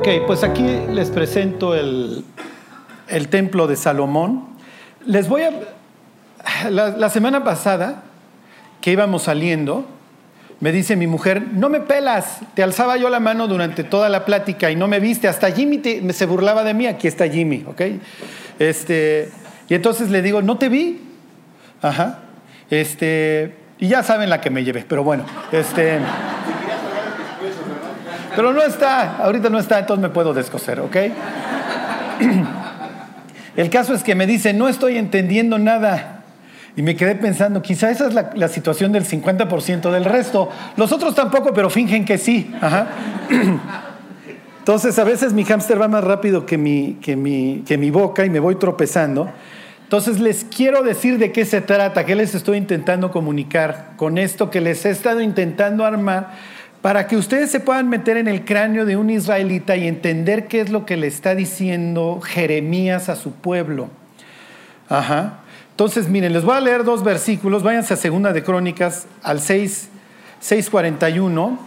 Ok, pues aquí les presento el, el templo de Salomón. Les voy a... La, semana pasada que íbamos saliendo, me dice mi mujer, no me pelas, te alzaba yo la mano durante toda la plática y no me viste, hasta Jimmy te- se burlaba de mí, aquí está Jimmy, ¿ok? Este, y entonces le digo, no te vi, ajá, este, y ya saben la que me llevé, pero bueno, este, pero no está, ahorita no está, entonces me puedo descoser, ¿ok? El caso es que me dice, no estoy entendiendo nada. Y me quedé pensando, quizá esa es la, situación del 50% del resto. Los otros tampoco, pero fingen que sí. Ajá. Entonces, a veces mi hámster va más rápido que mi, que, mi, que mi boca y me voy tropezando. Entonces, les quiero decir de qué se trata, qué les estoy intentando comunicar con esto que les he estado intentando armar para que ustedes se puedan meter en el cráneo de un israelita y entender qué es lo que le está diciendo Jeremías a su pueblo. Ajá. Entonces, miren, les voy a leer dos versículos. Váyanse a Segunda de Crónicas al 6, 641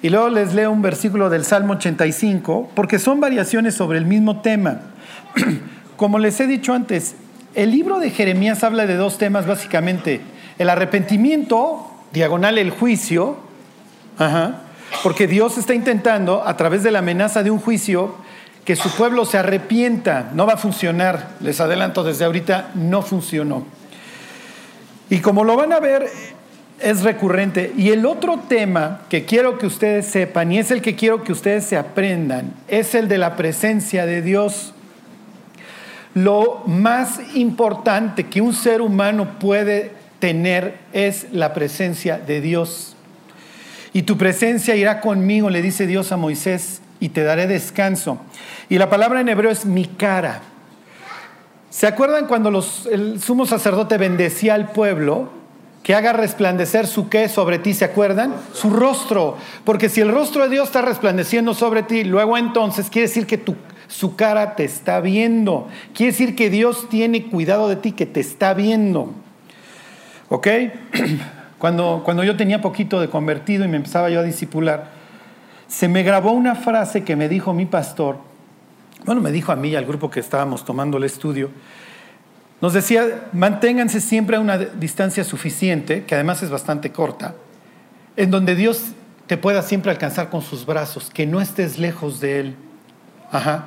y luego les leo un versículo del Salmo 85 porque son variaciones sobre el mismo tema. Como les he dicho antes, el libro de Jeremías habla de dos temas básicamente. El arrepentimiento, diagonal el juicio, Ajá. Porque Dios está intentando, a través de la amenaza de un juicio, que su pueblo se arrepienta. No va a funcionar, les adelanto desde ahorita, no funcionó. Y como lo van a ver, es recurrente. Y el otro tema que quiero que ustedes sepan, y es el que quiero que ustedes se aprendan, es el de la presencia de Dios. Lo más importante que un ser humano puede tener es la presencia de Dios. Y tu presencia irá conmigo, le dice Dios a Moisés, y te daré descanso. Y la palabra en hebreo es mi cara. ¿Se acuerdan cuando el sumo sacerdote bendecía al pueblo? Que haga resplandecer su qué sobre ti, ¿se acuerdan? Su rostro. Porque si el rostro de Dios está resplandeciendo sobre ti, luego entonces quiere decir que tu, su cara te está viendo. Quiere decir que Dios tiene cuidado de ti, que te está viendo. ¿Ok? Cuando, cuando yo tenía poquito de convertido y me empezaba yo a discipular, se me grabó una frase que me dijo mi pastor, bueno, me dijo a mí y al grupo que estábamos tomando el estudio, nos decía, manténganse siempre a una distancia suficiente, que además es bastante corta, en donde Dios te pueda siempre alcanzar con sus brazos, que no estés lejos de Él. Ajá.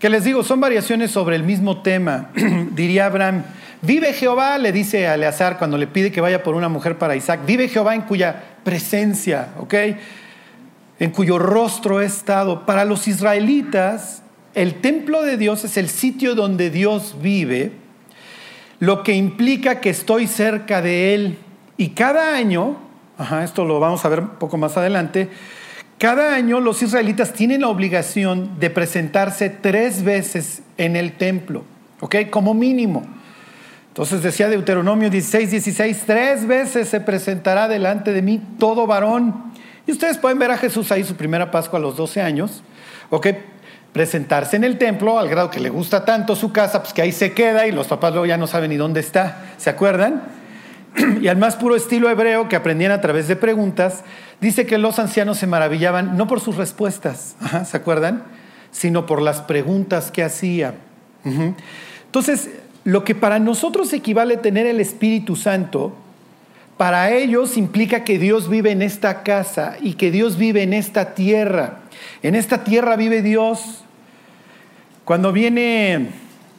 Que les digo, son variaciones sobre el mismo tema. Diría Abraham, vive Jehová, le dice a Eleazar cuando le pide que vaya por una mujer para Isaac, vive Jehová en cuya presencia, ¿ok? En cuyo rostro he estado. Para los israelitas, el templo de Dios es el sitio donde Dios vive, lo que implica que estoy cerca de Él. Y cada año, esto lo vamos a ver un poco más adelante, cada año los israelitas tienen la obligación de presentarse tres veces en el templo, ¿ok? Como mínimo. Entonces decía Deuteronomio 16, 16, tres veces se presentará delante de mí todo varón. Y ustedes pueden ver a Jesús ahí su primera Pascua a los 12 años, ¿ok? Presentarse en el templo al grado que le gusta tanto su casa, pues que ahí se queda y los papás luego ya no saben ni dónde está, ¿se acuerdan? y al más puro estilo hebreo que aprendían a través de preguntas, dice que los ancianos se maravillaban no por sus respuestas, ¿se acuerdan? Sino por las preguntas que hacía. Entonces, lo que para nosotros equivale tener el Espíritu Santo, para ellos implica que Dios vive en esta casa y que Dios vive en esta tierra. En esta tierra vive Dios. Cuando viene,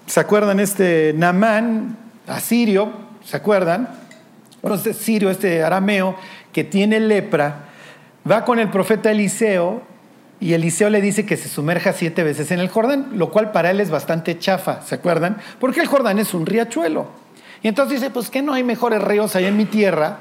¿se acuerdan este Namán, asirio? ¿Se acuerdan? Bueno, este sirio, este arameo, que tiene lepra, va con el profeta Eliseo y Eliseo le dice que se sumerja siete veces en el Jordán, lo cual para él es bastante chafa, ¿se acuerdan? Porque el Jordán es un riachuelo. Y entonces dice, pues que no hay mejores ríos ahí en mi tierra.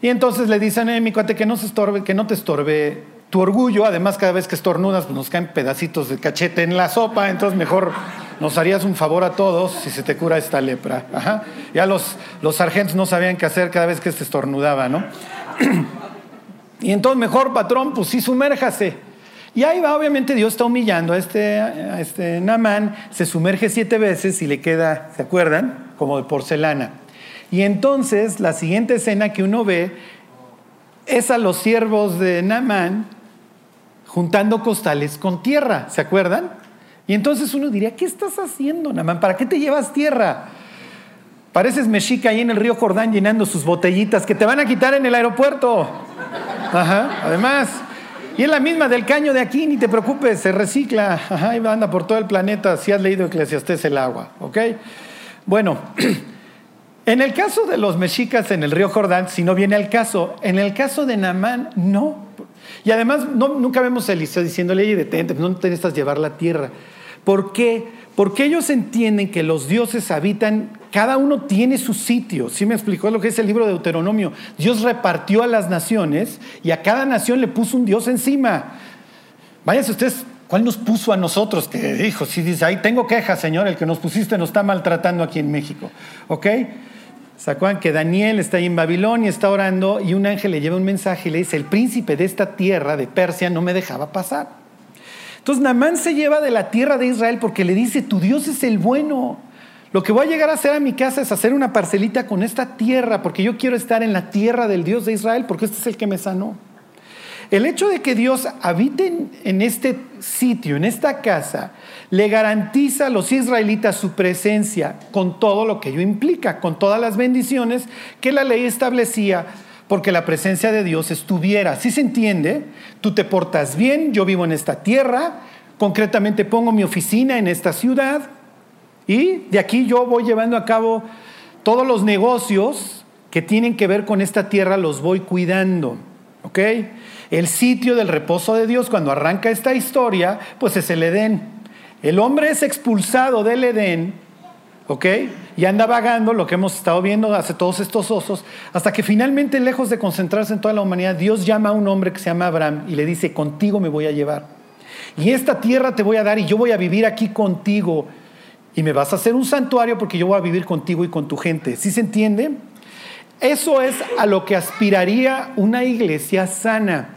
Y entonces le dicen, eh, mi cuate, que no, se estorbe, que no te estorbe tu orgullo. Además, cada vez que estornudas, pues nos caen pedacitos de cachete en la sopa. Entonces, mejor nos harías un favor a todos si se te cura esta lepra. Ajá. Ya los, los sargentos no sabían qué hacer cada vez que se estornudaba, ¿no? y entonces, mejor patrón, pues sí, sumérjase. Y ahí va, obviamente Dios está humillando a este, a este Namán, se sumerge siete veces y le queda, ¿se acuerdan? Como de porcelana. Y entonces la siguiente escena que uno ve es a los siervos de Namán juntando costales con tierra, ¿se acuerdan? Y entonces uno diría, ¿qué estás haciendo, Namán? ¿Para qué te llevas tierra? Pareces mexica ahí en el río Jordán llenando sus botellitas que te van a quitar en el aeropuerto. Ajá, además. Y es la misma del caño de aquí, ni te preocupes, se recicla. Anda por todo el planeta si has leído Eclesiastés el agua, ¿ok? Bueno, en el caso de los mexicas en el río Jordán, si no viene al caso, en el caso de Namán, no. Y además, nunca vemos a Eliseo diciéndole, detente, no te necesitas llevar la tierra. ¿Por qué? Porque ellos entienden que los dioses habitan, cada uno tiene su sitio. ¿Sí me explicó lo que es el libro de Deuteronomio? Dios repartió a las naciones y a cada nación le puso un dios encima. Váyanse ustedes ¿Cuál nos puso a nosotros? Que dijo, si dice, ahí tengo quejas, Señor, el que nos pusiste nos está maltratando aquí en México. ¿Ok? ¿Se que Daniel está ahí en Babilonia, está orando y un ángel le lleva un mensaje y le dice, el príncipe de esta tierra, de Persia, no me dejaba pasar. Entonces Namán se lleva de la tierra de Israel porque le dice, tu Dios es el bueno. Lo que voy a llegar a hacer a mi casa es hacer una parcelita con esta tierra, porque yo quiero estar en la tierra del Dios de Israel, porque este es el que me sanó. El hecho de que Dios habite en este sitio, en esta casa, le garantiza a los israelitas su presencia con todo lo que ello implica, con todas las bendiciones que la ley establecía porque la presencia de Dios estuviera. Si se entiende? Tú te portas bien, yo vivo en esta tierra, concretamente pongo mi oficina en esta ciudad y de aquí yo voy llevando a cabo todos los negocios que tienen que ver con esta tierra, los voy cuidando. ¿Ok? El sitio del reposo de Dios cuando arranca esta historia, pues es el Edén. El hombre es expulsado del Edén, ¿ok? Y anda vagando, lo que hemos estado viendo hace todos estos osos, hasta que finalmente, lejos de concentrarse en toda la humanidad, Dios llama a un hombre que se llama Abraham y le dice, contigo me voy a llevar. Y esta tierra te voy a dar y yo voy a vivir aquí contigo. Y me vas a hacer un santuario porque yo voy a vivir contigo y con tu gente. ¿Sí se entiende? Eso es a lo que aspiraría una iglesia sana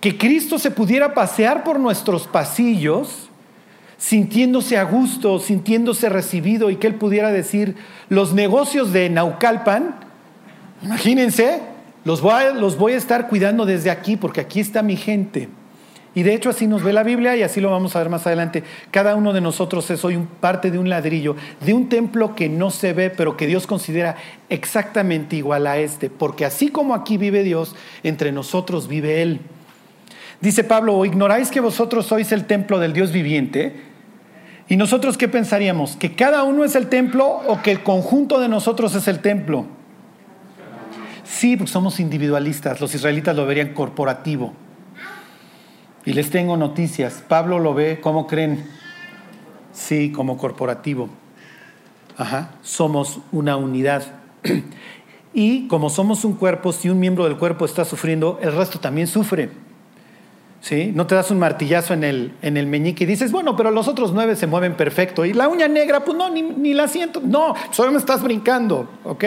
que Cristo se pudiera pasear por nuestros pasillos sintiéndose a gusto, sintiéndose recibido y que Él pudiera decir, los negocios de Naucalpan, imagínense, los voy, a, los voy a estar cuidando desde aquí porque aquí está mi gente. Y de hecho así nos ve la Biblia y así lo vamos a ver más adelante. Cada uno de nosotros es hoy parte de un ladrillo, de un templo que no se ve, pero que Dios considera exactamente igual a este, porque así como aquí vive Dios, entre nosotros vive Él. Dice Pablo, ¿o ignoráis que vosotros sois el templo del Dios viviente? ¿Y nosotros qué pensaríamos? ¿Que cada uno es el templo o que el conjunto de nosotros es el templo? Sí, porque somos individualistas. Los israelitas lo verían corporativo. Y les tengo noticias. Pablo lo ve, ¿cómo creen? Sí, como corporativo. Ajá, somos una unidad. Y como somos un cuerpo, si un miembro del cuerpo está sufriendo, el resto también sufre. ¿Sí? No te das un martillazo en el, en el meñique y dices, bueno, pero los otros nueve se mueven perfecto. Y la uña negra, pues no, ni, la siento. No, solo me estás brincando, ¿ok?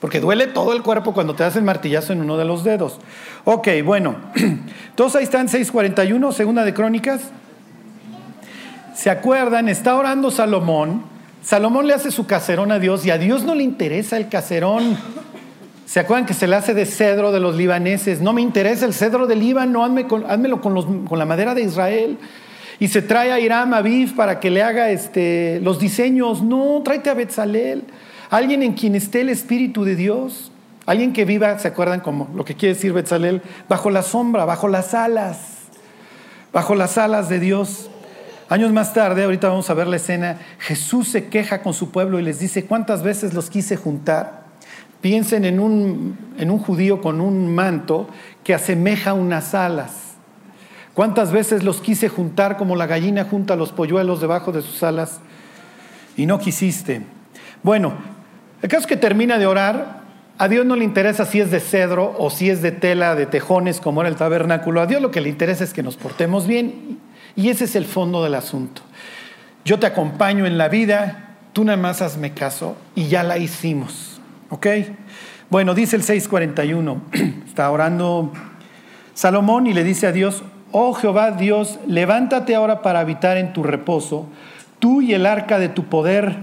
Porque duele todo el cuerpo cuando te das el martillazo en uno de los dedos. Ok, bueno. Todos ahí están, 641, segunda de Crónicas. ¿Se acuerdan? Está orando Salomón. Salomón le hace su caserón a Dios y a Dios no le interesa el caserón. ¿Se acuerdan que se le hace de cedro de los libaneses? No me interesa el cedro del Líbano, házmelo con, con, la madera de Israel. Y se trae a Hiram Aviv para que le haga este, los diseños. No, tráete a Betzalel, alguien en quien esté el Espíritu de Dios. Alguien que viva, ¿se acuerdan como lo que quiere decir Betzalel? Bajo la sombra, bajo las alas, bajo las alas de Dios. Años más tarde, ahorita vamos a ver la escena, Jesús se queja con su pueblo y les dice, ¿cuántas veces los quise juntar? Piensen en un, en un judío con un manto que asemeja unas alas. ¿Cuántas veces los quise juntar como la gallina junta los polluelos debajo de sus alas y no quisiste? Bueno, el caso es que termina de orar. A Dios no le interesa si es de cedro o si es de tela, de tejones, como era el tabernáculo. A Dios lo que le interesa es que nos portemos bien. Y ese es el fondo del asunto. Yo te acompaño en la vida, tú nada más hazme caso y ya la hicimos. ¿Ok? Bueno, dice el 641, está orando Salomón y le dice a Dios, oh Jehová Dios, levántate ahora para habitar en tu reposo, tú y el arca de tu poder,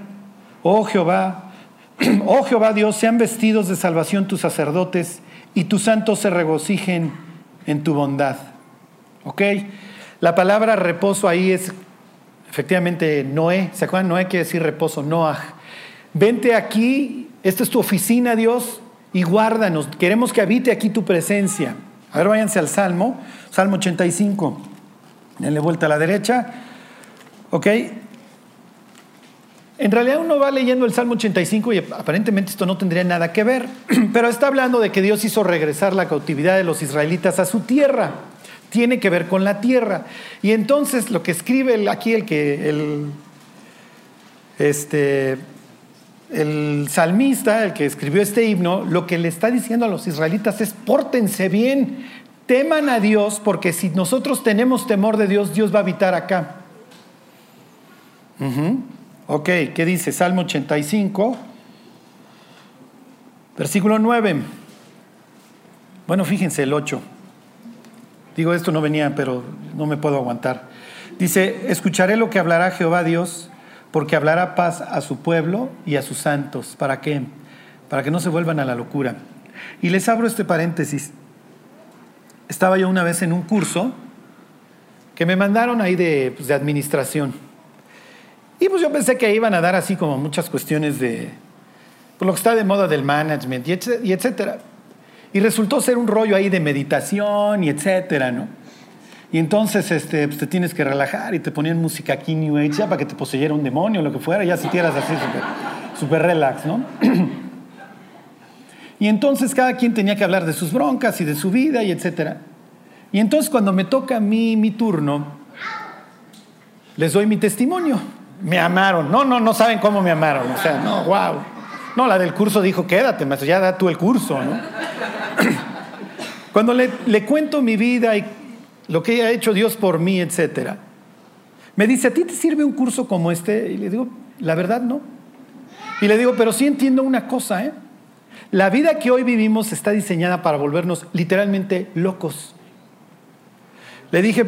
oh Jehová, oh Jehová Dios, sean vestidos de salvación tus sacerdotes y tus santos se regocijen en tu bondad. ¿Ok? La palabra reposo ahí es efectivamente Noé. ¿Se acuerdan? Noé quiere decir reposo, Noah. Vente aquí, esta es tu oficina, Dios, y guárdanos. Queremos que habite aquí tu presencia. A ver, váyanse al Salmo, Salmo 85. Denle vuelta a la derecha. ¿Ok? En realidad uno va leyendo el Salmo 85 y aparentemente esto no tendría nada que ver, pero está hablando de que Dios hizo regresar la cautividad de los israelitas a su tierra. Tiene que ver con la tierra. Y entonces lo que escribe aquí el que el, este, el salmista, el que escribió este himno, lo que le está diciendo a los israelitas es pórtense bien, teman a Dios, porque si nosotros tenemos temor de Dios, Dios va a habitar acá. Ok, ¿qué dice? Salmo 85, versículo 9. Bueno, fíjense el 8. Digo, esto no venía, pero no me puedo aguantar. Dice, escucharé lo que hablará Jehová Dios, porque hablará paz a su pueblo y a sus santos. ¿Para qué? Para que no se vuelvan a la locura. Y les abro este paréntesis. Estaba yo una vez en un curso que me mandaron ahí de, pues, de administración. Y pues yo pensé que iban a dar así como muchas cuestiones de por lo que está de moda del management y etcétera. Y resultó ser un rollo ahí de meditación y etcétera, ¿no? Y entonces este, pues te tienes que relajar y te ponían música aquí New Age ya para que te poseyera un demonio lo que fuera, ya si quieras así súper relax, ¿no? y entonces cada quien tenía que hablar de sus broncas y de su vida y etcétera. Y entonces cuando me toca a mí mi turno, les doy mi testimonio me amaron. No, no, no saben cómo me amaron. O sea, no, wow. No, la del curso dijo, quédate, maestro, ya da tú el curso, ¿no? Cuando le, le, cuento mi vida y lo que ha hecho Dios por mí, etcétera, me dice, ¿a ti te sirve un curso como este? Y le digo, la verdad no. Y le digo, pero sí entiendo una cosa, ¿eh? La vida que hoy vivimos está diseñada para volvernos literalmente locos. Le dije,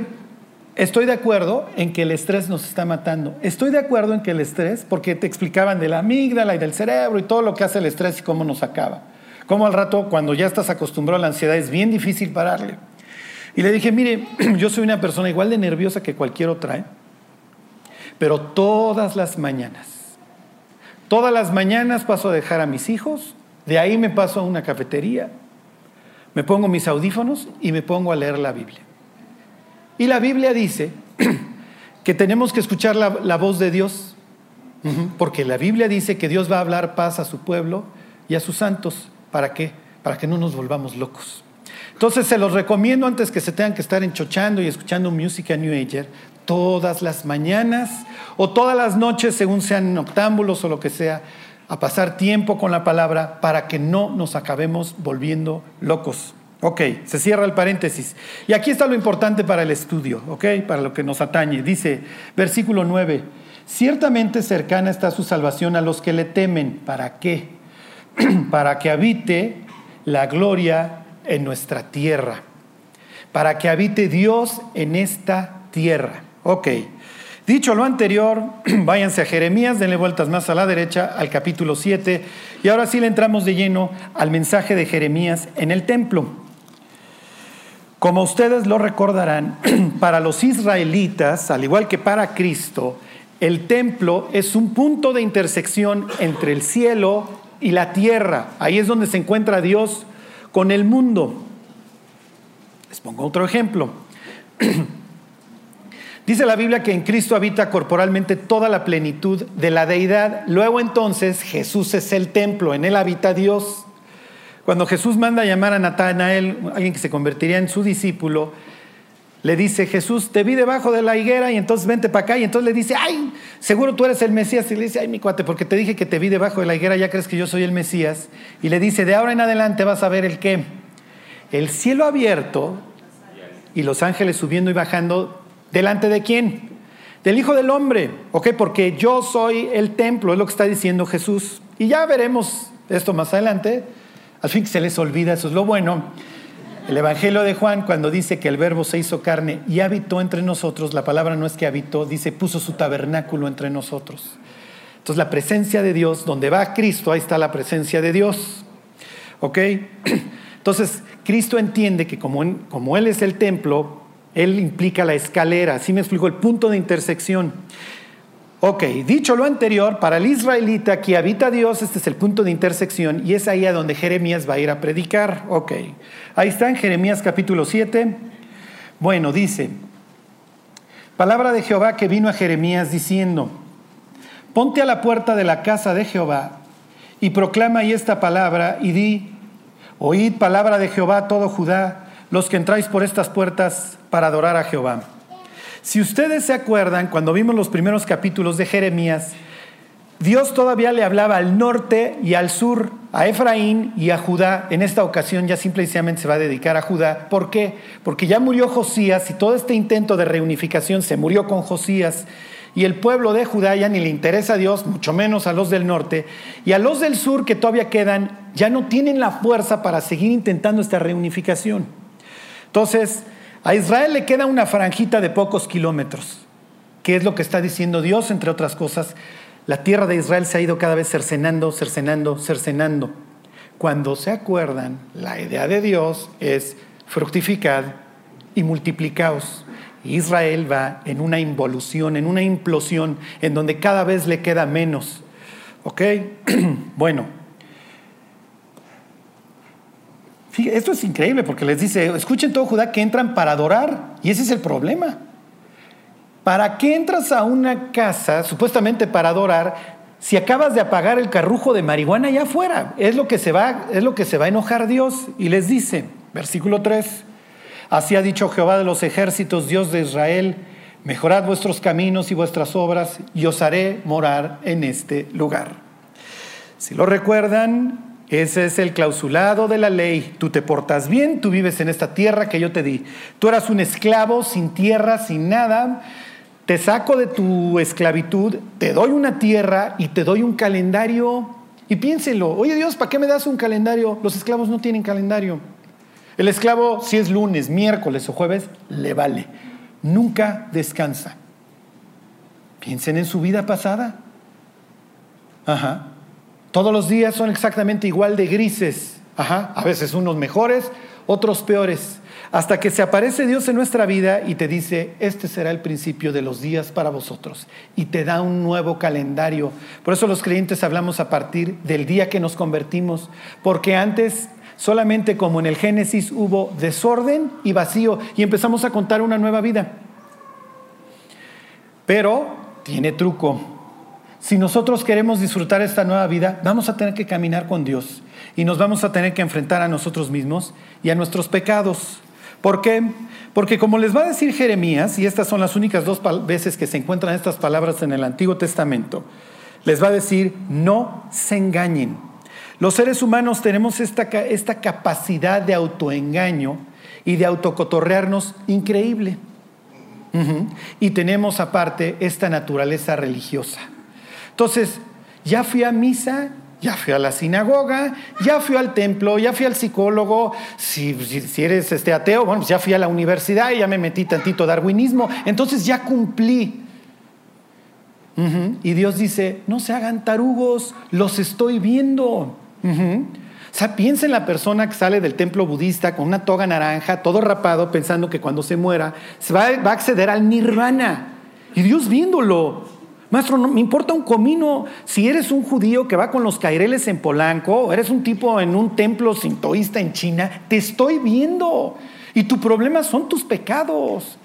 Estoy de acuerdo en que el estrés nos está matando. Estoy de acuerdo en que el estrés, porque te explicaban de la amígdala y del cerebro y todo lo que hace el estrés y cómo nos acaba. Cómo al rato, cuando ya estás acostumbrado a la ansiedad, es bien difícil pararle. Y le dije, mire, yo soy una persona igual de nerviosa que cualquier otra, ¿eh? pero todas las mañanas, todas las mañanas paso a dejar a mis hijos, de ahí me paso a una cafetería, me pongo mis audífonos y me pongo a leer la Biblia. Y la Biblia dice que tenemos que escuchar la, voz de Dios, porque la Biblia dice que Dios va a hablar paz a su pueblo y a sus santos. ¿Para qué? Para que no nos volvamos locos. Entonces se los recomiendo antes que se tengan que estar enchochando y escuchando música New Ager todas las mañanas o todas las noches, según sean octámbulos o lo que sea, a pasar tiempo con la palabra para que no nos acabemos volviendo locos. Ok, se cierra el paréntesis. Y aquí está lo importante para el estudio, ok, para lo que nos atañe. Dice, versículo 9, ciertamente cercana está su salvación a los que le temen. ¿Para qué? para que habite la gloria en nuestra tierra. Para que habite Dios en esta tierra. Ok. Dicho lo anterior, váyanse a Jeremías, denle vueltas más a la derecha, al capítulo 7, y ahora sí le entramos de lleno al mensaje de Jeremías en el templo. Como ustedes lo recordarán, para los israelitas, al igual que para Cristo, el templo es un punto de intersección entre el cielo y la tierra. Ahí es donde se encuentra Dios con el mundo. Les pongo otro ejemplo. Dice la Biblia que en Cristo habita corporalmente toda la plenitud de la deidad. Luego entonces Jesús es el templo, en él habita Dios. Cuando Jesús manda a llamar a Natanael, alguien que se convertiría en su discípulo, le dice, Jesús, te vi debajo de la higuera y entonces vente para acá. Y entonces le dice, ay, seguro tú eres el Mesías. Y le dice, ay, mi cuate, porque te dije que te vi debajo de la higuera, ya crees que yo soy el Mesías. Y le dice, de ahora en adelante vas a ver el qué. El cielo abierto y los ángeles subiendo y bajando. ¿Delante de quién? Del Hijo del Hombre. ¿Ok? Porque yo soy el templo, es lo que está diciendo Jesús. Y ya veremos esto más adelante. Al fin que se les olvida, eso es lo bueno. El Evangelio de Juan, cuando dice que el verbo se hizo carne y habitó entre nosotros, la palabra no es que habitó, dice puso su tabernáculo entre nosotros. Entonces la presencia de Dios, donde va Cristo, ahí está la presencia de Dios. ¿Ok? Entonces Cristo entiende que como, como Él es el templo, Él implica la escalera, así me explico, el punto de intersección. Ok, dicho lo anterior, para el israelita que habita Dios, este es el punto de intersección y es ahí a donde Jeremías va a ir a predicar. Ok, ahí está en Jeremías capítulo 7. Bueno, dice, palabra de Jehová que vino a Jeremías diciendo, ponte a la puerta de la casa de Jehová y proclama ahí esta palabra y di, oíd palabra de Jehová todo Judá, los que entráis por estas puertas para adorar a Jehová. Si ustedes se acuerdan, cuando vimos los primeros capítulos de Jeremías, Dios todavía le hablaba al norte y al sur, a Efraín y a Judá. En esta ocasión ya simplemente se va a dedicar a Judá. ¿Por qué? Porque ya murió Josías y todo este intento de reunificación se murió con Josías. Y el pueblo de Judá ya ni le interesa a Dios, mucho menos a los del norte. Y a los del sur que todavía quedan, ya no tienen la fuerza para seguir intentando esta reunificación. Entonces, a Israel le queda una franjita de pocos kilómetros, que es lo que está diciendo Dios, entre otras cosas. La tierra de Israel se ha ido cada vez cercenando, cercenando, cercenando. Cuando se acuerdan, la idea de Dios es fructificad y multiplicaos. Israel va en una involución, en una implosión, en donde cada vez le queda menos. ¿Ok? bueno, esto es increíble porque les dice, escuchen todo Judá que entran para adorar. Y ese es el problema. ¿Para qué entras a una casa supuestamente para adorar si acabas de apagar el carrujo de marihuana allá afuera? Es lo que se va, es lo que se va a enojar Dios. Y les dice, versículo 3, así ha dicho Jehová de los ejércitos, Dios de Israel, mejorad vuestros caminos y vuestras obras y os haré morar en este lugar. Si lo recuerdan, ese es el clausulado de la ley. Tú te portas bien, tú vives en esta tierra que yo te di. Tú eras un esclavo sin tierra, sin nada. Te saco de tu esclavitud, te doy una tierra y te doy un calendario. Y piénsenlo, oye Dios, ¿para qué me das un calendario? Los esclavos no tienen calendario. El esclavo, si es lunes, miércoles o jueves, le vale. Nunca descansa. Piensen en su vida pasada. Ajá. Todos los días son exactamente igual de grises. Ajá, a veces unos mejores, otros peores. Hasta que se aparece Dios en nuestra vida y te dice, este será el principio de los días para vosotros. Y te da un nuevo calendario. Por eso los creyentes hablamos a partir del día que nos convertimos. Porque antes solamente como en el Génesis hubo desorden y vacío y empezamos a contar una nueva vida. Pero tiene truco. Si nosotros queremos disfrutar esta nueva vida, vamos a tener que caminar con Dios y nos vamos a tener que enfrentar a nosotros mismos y a nuestros pecados. ¿Por qué? Porque como les va a decir Jeremías, y estas son las únicas dos veces que se encuentran estas palabras en el Antiguo Testamento, les va a decir, no se engañen. Los seres humanos tenemos esta, esta capacidad de autoengaño y de autocotorrearnos increíble. Y tenemos aparte esta naturaleza religiosa. Entonces, ya fui a misa, ya fui a la sinagoga, ya fui al templo, ya fui al psicólogo. Si, si, eres este ateo, bueno, pues ya fui a la universidad y ya me metí tantito darwinismo. Entonces ya cumplí. Y Dios dice, no se hagan tarugos, los estoy viendo. O sea, piensa en la persona que sale del templo budista con una toga naranja, todo rapado, pensando que cuando se muera se va, va a acceder al nirvana. Y Dios viéndolo. Maestro, no me importa un comino si eres un judío que va con los caireles en Polanco, o eres un tipo en un templo sintoísta en China, te estoy viendo. Y tu problema son tus pecados.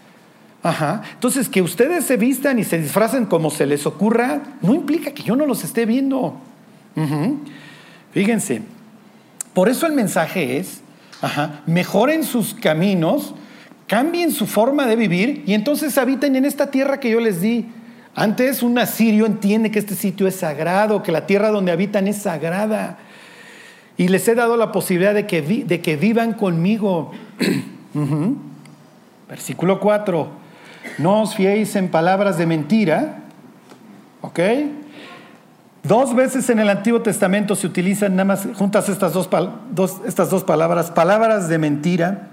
Ajá. Entonces, que ustedes se vistan y se disfracen como se les ocurra, no implica que yo no los esté viendo. Fíjense. Por eso el mensaje es, mejoren sus caminos, cambien su forma de vivir y entonces habiten en esta tierra que yo les di. Antes un asirio entiende que este sitio es sagrado, que la tierra donde habitan es sagrada. Y les he dado la posibilidad de que, de que vivan conmigo. Versículo 4. No os fiéis en palabras de mentira. ¿Ok? Dos veces en el Antiguo Testamento se utilizan nada más juntas estas dos, estas dos palabras, palabras de mentira.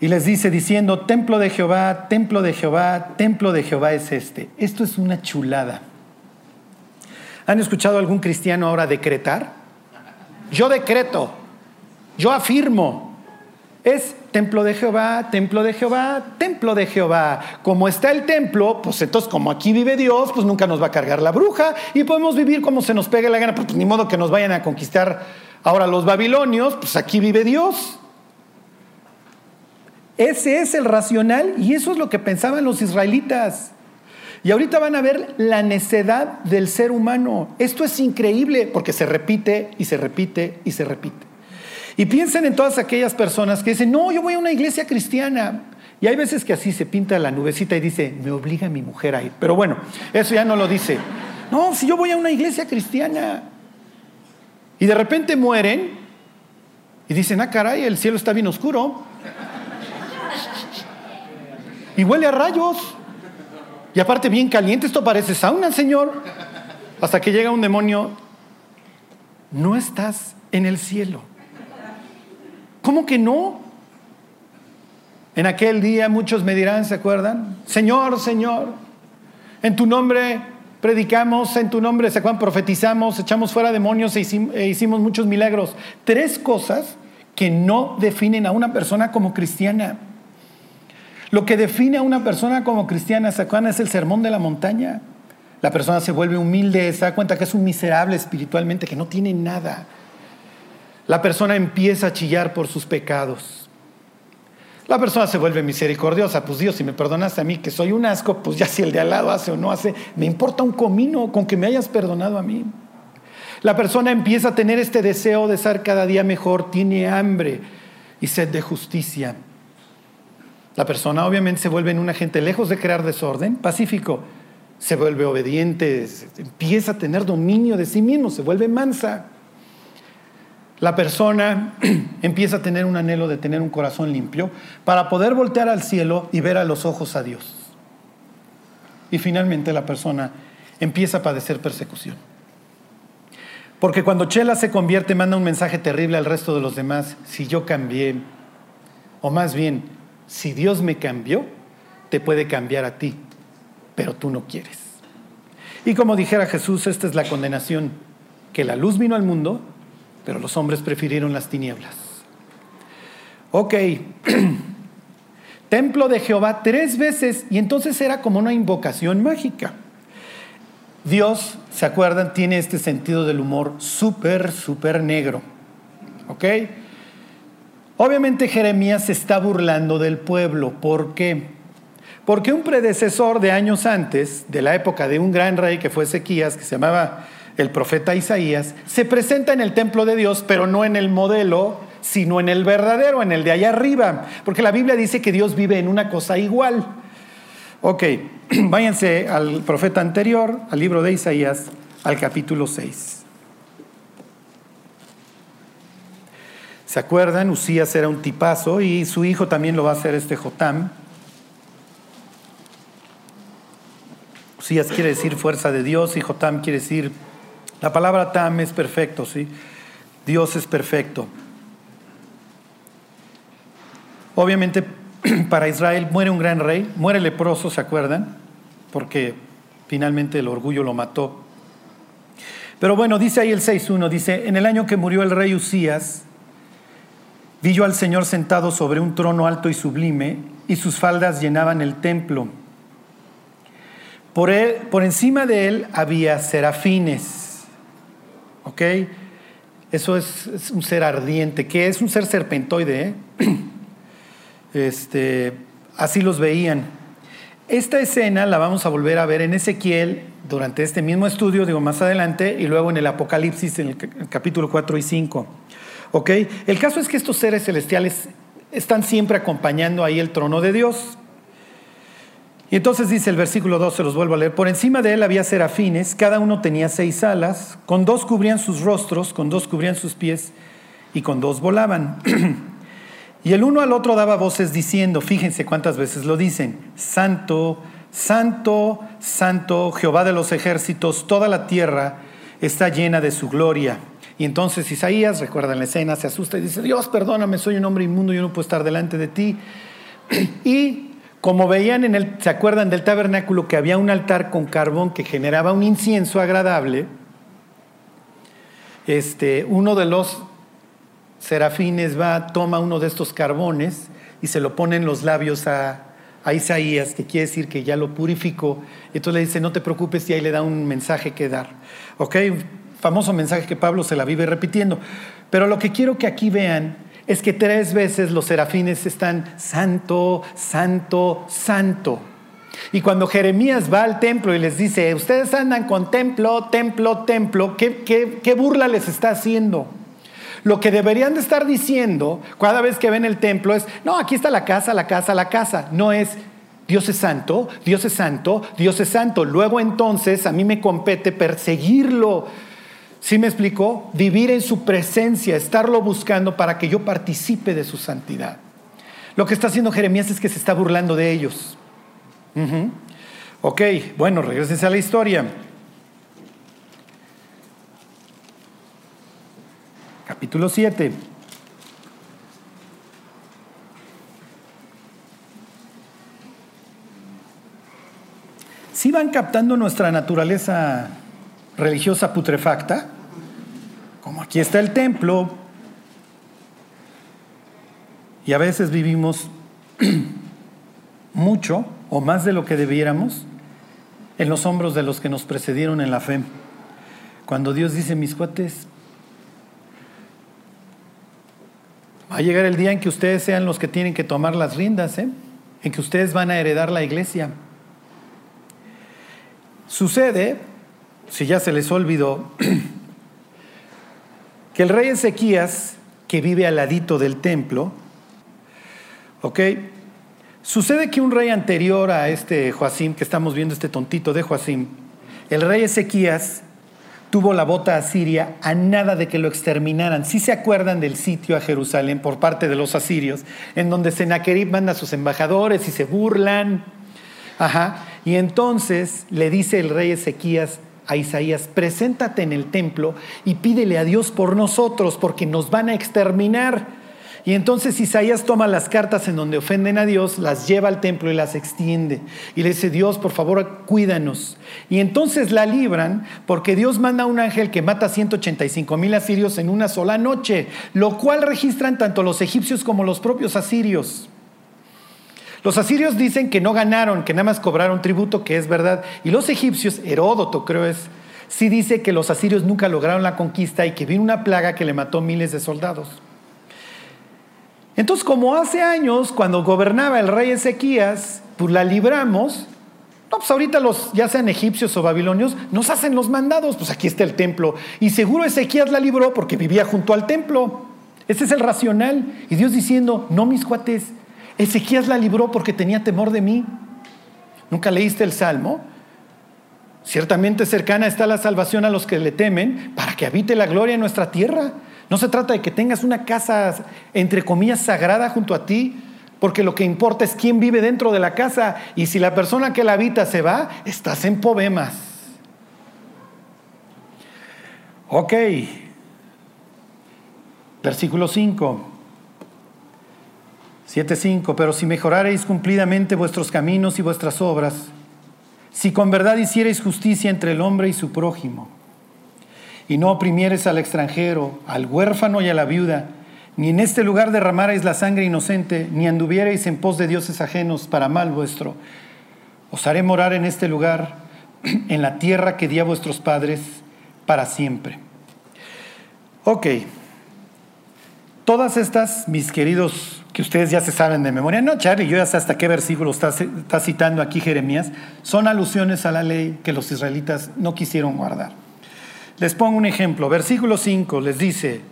Y les dice diciendo, templo de Jehová, templo de Jehová, templo de Jehová es este. Esto es una chulada. ¿Han escuchado algún cristiano ahora decretar? Yo decreto, yo afirmo. es templo de Jehová, templo de Jehová, templo de Jehová. Como está el templo, pues entonces como aquí vive Dios, pues nunca nos va a cargar la bruja y podemos vivir como se nos pegue la gana, pues, ni modo que nos vayan a conquistar ahora los babilonios, pues aquí vive Dios. Ese es el racional y eso es lo que pensaban los israelitas. Y ahorita van a ver la necedad del ser humano. Esto es increíble porque se repite y se repite y se repite. Y piensen en todas aquellas personas que dicen, no, yo voy a una iglesia cristiana. Y hay veces que así se pinta la nubecita y dice, me obliga mi mujer a ir. Pero bueno, eso ya no lo dice. No, si yo voy a una iglesia cristiana. Y de repente mueren y dicen, ah, caray, el cielo está bien oscuro. Y huele a rayos. Y aparte bien caliente, esto parece sauna, Señor. Hasta que llega un demonio, no estás en el cielo. ¿Cómo que no? En aquel día muchos me dirán, ¿se acuerdan? Señor, Señor, en tu nombre predicamos, en tu nombre, ¿se acuerdan? Profetizamos, echamos fuera demonios e, e hicimos, muchos milagros. Tres cosas que no definen a una persona como cristiana. Lo que define a una persona como cristiana, ¿se acuerdan? Es el sermón de la montaña. La persona se vuelve humilde, se da cuenta que es un miserable espiritualmente, que no tiene nada. La persona empieza a chillar por sus pecados. La persona se vuelve misericordiosa, pues Dios, si me perdonaste a mí que soy un asco, pues ya si el de al lado hace o no hace, me importa un comino con que me hayas perdonado a mí. La persona empieza a tener este deseo de ser cada día mejor, tiene hambre y sed de justicia. La persona obviamente se vuelve en un agente lejos de crear desorden, pacífico, se vuelve obediente, empieza a tener dominio de sí mismo, se vuelve mansa la persona empieza a tener un anhelo de tener un corazón limpio para poder voltear al cielo y ver a los ojos a Dios. Y finalmente la persona empieza a padecer persecución. Porque cuando Chela se convierte manda un mensaje terrible al resto de los demás, si yo cambié, o más bien, si Dios me cambió, te puede cambiar a ti, pero tú no quieres. Y como dijera Jesús, esta es la condenación, que la luz vino al mundo pero los hombres prefirieron las tinieblas. Ok, templo de Jehová tres veces y entonces era como una invocación mágica. Dios, ¿se acuerdan? Tiene este sentido del humor súper, súper negro. ¿Ok? Obviamente Jeremías se está burlando del pueblo. ¿Por qué? Porque un predecesor de años antes, de la época de un gran rey que fue Ezequías, que se llamaba el profeta Isaías, se presenta en el templo de Dios, pero no en el modelo, sino en el verdadero, en el de allá arriba, porque la Biblia dice que Dios vive en una cosa igual. Ok, váyanse al profeta anterior, al libro de Isaías, al capítulo 6. ¿Se acuerdan? Usías era un tipazo y su hijo también lo va a hacer este Jotam. Usías quiere decir fuerza de Dios y Jotam quiere decir la palabra tam es perfecto, ¿sí? Dios es perfecto. Obviamente para Israel muere un gran rey, muere leproso, ¿se acuerdan? Porque finalmente el orgullo lo mató. Pero bueno, dice ahí el 6.1, dice, en el año que murió el rey Usías, vi yo al Señor sentado sobre un trono alto y sublime, y sus faldas llenaban el templo. Por, encima de él había serafines ¿Ok? Eso es, un ser ardiente, que es un ser serpentoide. ¿eh? Este, así los veían. Esta escena la vamos a volver a ver en Ezequiel durante este mismo estudio, digo más adelante, y luego en el Apocalipsis, en el capítulo 4 y 5. ¿Ok? El caso es que estos seres celestiales están siempre acompañando ahí el trono de Dios. Y entonces dice el versículo 2, se los vuelvo a leer, por encima de él había serafines, cada uno tenía seis alas, con dos cubrían sus rostros, con dos cubrían sus pies y con dos volaban. y el uno al otro daba voces diciendo, fíjense cuántas veces lo dicen, Santo, Santo, Santo, Jehová de los ejércitos, toda la tierra está llena de su gloria. Y entonces Isaías, recuerdan la escena, se asusta y dice, Dios, perdóname, soy un hombre inmundo, yo no puedo estar delante de ti. y como veían en el, ¿se acuerdan del tabernáculo que había un altar con carbón que generaba un incienso agradable? Este, uno de los serafines va, toma uno de estos carbones y se lo pone en los labios a, a Isaías, que quiere decir que ya lo purificó. Entonces le dice, no te preocupes, y ahí le da un mensaje que dar. ¿Ok? Famoso mensaje que Pablo se la vive repitiendo. Pero lo que quiero que aquí vean es que tres veces los serafines están santo, santo, santo. Y cuando Jeremías va al templo y les dice, ustedes andan con templo, templo, templo, ¿qué, qué, burla les está haciendo? Lo que deberían de estar diciendo cada vez que ven el templo es, no, aquí está la casa, la casa, la casa. No es, Dios es santo, Dios es santo, Dios es santo. Luego entonces a mí me compete perseguirlo. ¿Sí me explicó? Vivir en su presencia, estarlo buscando para que yo participe de su santidad. Lo que está haciendo Jeremías es que se está burlando de ellos. Ok, bueno, regresense a la historia. Capítulo 7. Si van captando nuestra naturaleza religiosa putrefacta, aquí está el templo, y a veces vivimos mucho o más de lo que debiéramos en los hombros de los que nos precedieron en la fe. Cuando Dios dice, mis cuates, va a llegar el día en que ustedes sean los que tienen que tomar las riendas, ¿eh? en que ustedes van a heredar la iglesia. Sucede, si ya se les olvidó, que el rey Ezequías, que vive al ladito del templo, ¿ok? Sucede que un rey anterior a este Joacim, que estamos viendo este tontito de Joacim, el rey Ezequías tuvo la bota a Siria a nada de que lo exterminaran. Si se acuerdan del sitio a Jerusalén por parte de los asirios, en donde Sennacherib manda a sus embajadores y se burlan. Ajá. Y entonces le dice el rey Ezequías a Isaías, preséntate en el templo y pídele a Dios por nosotros, porque nos van a exterminar. Y entonces Isaías toma las cartas en donde ofenden a Dios, las lleva al templo y las extiende. Y le dice, Dios, por favor, cuídanos. Y entonces la libran porque Dios manda a un ángel que mata a 185 mil asirios en una sola noche, lo cual registran tanto los egipcios como los propios asirios. Los asirios dicen que no ganaron, que nada más cobraron tributo, que es verdad. Y los egipcios, Heródoto creo es, sí dice que los asirios nunca lograron la conquista y que vino una plaga que le mató miles de soldados. Entonces, como hace años, cuando gobernaba el rey Ezequías, pues la libramos. No, pues ahorita los, ya sean egipcios o babilonios, nos hacen los mandados, pues aquí está el templo. Y seguro Ezequías la libró porque vivía junto al templo. Ese es el racional. Y Dios diciendo, no mis cuates, Ezequías la libró porque tenía temor de mí. ¿Nunca leíste el Salmo? Ciertamente cercana está la salvación a los que le temen para que habite la gloria en nuestra tierra. No se trata de que tengas una casa, entre comillas, sagrada junto a ti, porque lo que importa es quién vive dentro de la casa y si la persona que la habita se va, estás en poemas. Ok, versículo 5. 7.5, pero si mejorareis cumplidamente vuestros caminos y vuestras obras, si con verdad hiciereis justicia entre el hombre y su prójimo, y no oprimieres al extranjero, al huérfano y a la viuda, ni en este lugar derramarais la sangre inocente, ni anduvierais en pos de dioses ajenos para mal vuestro. Os haré morar en este lugar, en la tierra que di a vuestros padres, para siempre. Ok, todas estas, mis queridos, que ustedes ya se saben de memoria, no, Charlie, yo ya sé hasta qué versículo está, citando aquí Jeremías, son alusiones a la ley que los israelitas no quisieron guardar. Les pongo un ejemplo. Versículo 5 les dice,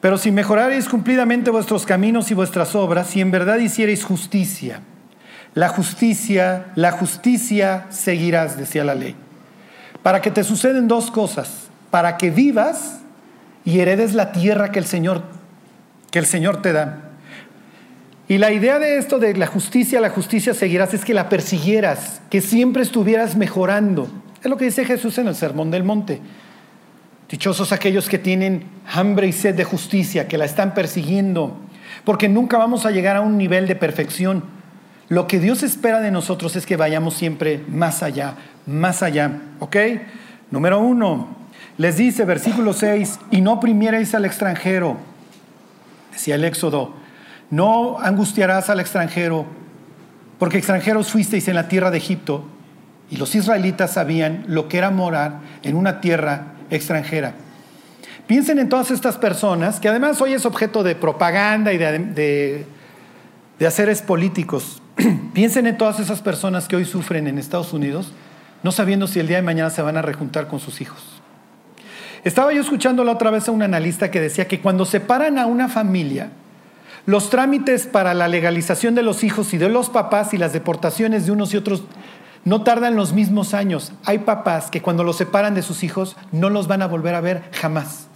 pero si mejoraréis cumplidamente vuestros caminos y vuestras obras, si en verdad hiciereis justicia, la justicia, la justicia seguirás, decía la ley. Para que te suceden dos cosas, para que vivas y heredes la tierra que el Señor, que el Señor te da. Y la idea de esto de la justicia, la justicia seguirás, es que la persiguieras, que siempre estuvieras mejorando. Es lo que dice Jesús en el Sermón del Monte. Dichosos aquellos que tienen hambre y sed de justicia, que la están persiguiendo, porque nunca vamos a llegar a un nivel de perfección. Lo que Dios espera de nosotros es que vayamos siempre más allá, más allá. ¿Ok? Número uno, Les dice, versículo 6, y no oprimierais al extranjero, decía el Éxodo, no angustiarás al extranjero, porque extranjeros fuisteis en la tierra de Egipto, y los israelitas sabían lo que era morar en una tierra extranjera. Piensen en todas estas personas, que además hoy es objeto de propaganda y de, de, haceres políticos. Piensen en todas esas personas que hoy sufren en Estados Unidos, no sabiendo si el día de mañana se van a rejuntar con sus hijos. Estaba yo escuchando la otra vez a un analista que decía que cuando separan a una familia, los trámites para la legalización de los hijos y de los papás y las deportaciones de unos y otros no tardan los mismos años. Hay papás que cuando los separan de sus hijos no los van a volver a ver jamás.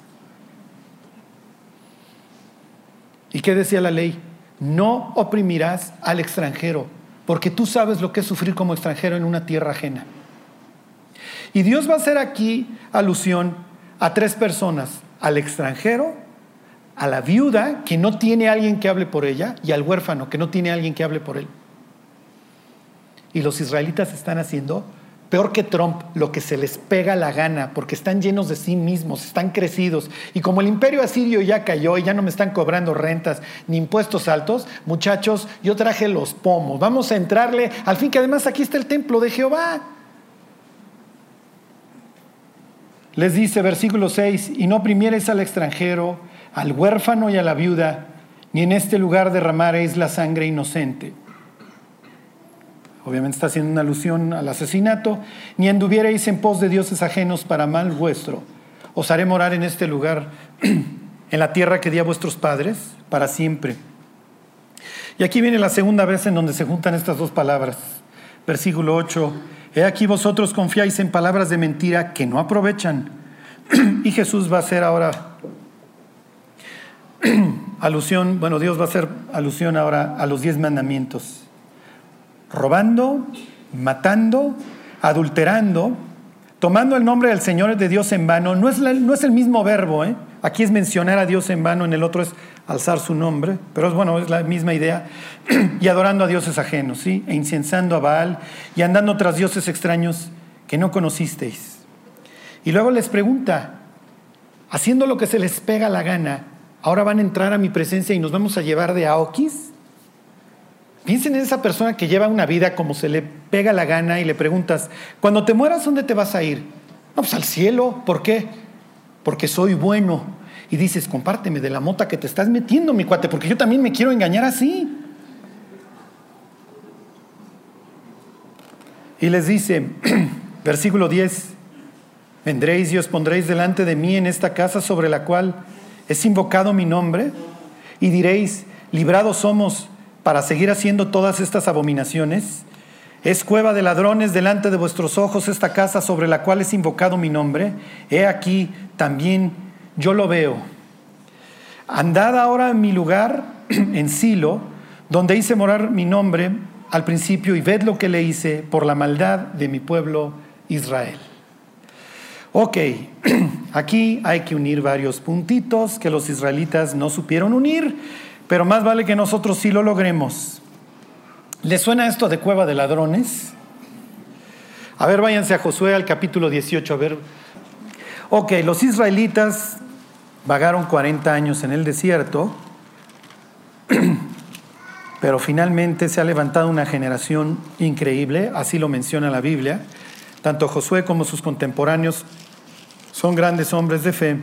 ¿Y qué decía la ley? No oprimirás al extranjero, porque tú sabes lo que es sufrir como extranjero en una tierra ajena. Y Dios va a hacer aquí alusión a tres personas, al extranjero, a la viuda que no tiene alguien que hable por ella y al huérfano que no tiene alguien que hable por él. Y los israelitas están haciendo peor que Trump, lo que se les pega la gana, porque están llenos de sí mismos, están crecidos. Y como el imperio asirio ya cayó y ya no me están cobrando rentas ni impuestos altos, muchachos, yo traje los pomos. Vamos a entrarle, al fin que además aquí está el templo de Jehová. Les dice versículo 6, y no oprimieres al extranjero, al huérfano y a la viuda, ni en este lugar derramaréis la sangre inocente obviamente está haciendo una alusión al asesinato, ni anduviereis en pos de dioses ajenos para mal vuestro. Os haré morar en este lugar, en la tierra que di a vuestros padres, para siempre. Y aquí viene la segunda vez en donde se juntan estas dos palabras. Versículo 8. He aquí vosotros confiáis en palabras de mentira que no aprovechan. y Jesús va a hacer ahora alusión, bueno, Dios va a hacer alusión ahora a los diez mandamientos robando, matando, adulterando, tomando el nombre del Señor de Dios en vano. No es, no es el mismo verbo, ¿eh? Aquí es mencionar a Dios en vano, en el otro es alzar su nombre, pero es bueno, es la misma idea. y adorando a dioses ajenos, ¿sí? E incensando a Baal y andando tras dioses extraños que no conocisteis. Y luego les pregunta, haciendo lo que se les pega la gana, ahora van a entrar a mi presencia y nos vamos a llevar de Aokis. Piensen en esa persona que lleva una vida como se le pega la gana y le preguntas, cuando te mueras, ¿dónde te vas a ir? No, pues al cielo. ¿Por qué? Porque soy bueno. Y dices, compárteme de la mota que te estás metiendo, mi cuate, porque yo también me quiero engañar así. Y les dice, versículo 10, vendréis y os pondréis delante de mí en esta casa sobre la cual es invocado mi nombre, y diréis, librados somos para seguir haciendo todas estas abominaciones? Es cueva de ladrones delante de vuestros ojos esta casa sobre la cual es invocado mi nombre. He aquí también yo lo veo. Andad ahora en mi lugar, en Silo, donde hice morar mi nombre al principio, y ved lo que le hice por la maldad de mi pueblo Israel. Ok, aquí hay que unir varios puntitos que los israelitas no supieron unir pero más vale que nosotros sí lo logremos. ¿Les suena esto de cueva de ladrones? A ver, váyanse a Josué al capítulo 18, a ver. Ok, los israelitas vagaron 40 años en el desierto, pero finalmente se ha levantado una generación increíble, así lo menciona la Biblia. Tanto Josué como sus contemporáneos son grandes hombres de fe.